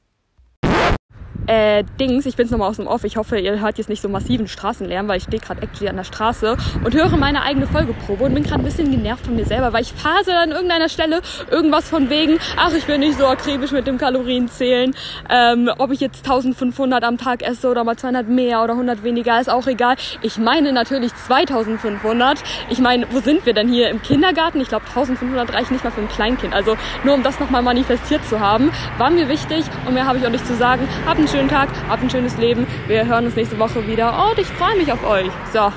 äh, Dings, ich bin's nochmal aus dem Off, ich hoffe, ihr hört jetzt nicht so massiven Straßenlärm, weil ich stehe gerade actually an der Straße und höre meine eigene Folgeprobe und bin gerade ein bisschen genervt von mir selber, weil ich phase an irgendeiner Stelle irgendwas von wegen, ach, ich bin nicht so akribisch mit dem Kalorienzählen, ähm, ob ich jetzt 1500 am Tag esse oder mal 200 mehr oder 100 weniger, ist auch egal. Ich meine natürlich 2500. Ich meine, wo sind wir denn hier im Kindergarten? Ich glaube 1500 reicht nicht mal für ein Kleinkind. Also nur um das nochmal manifestiert zu haben, war mir wichtig und mehr habe ich auch nicht zu sagen. Habt einen schönen Tag, habt ein schönes Leben. Wir hören uns nächste Woche wieder und ich freue mich auf euch. So,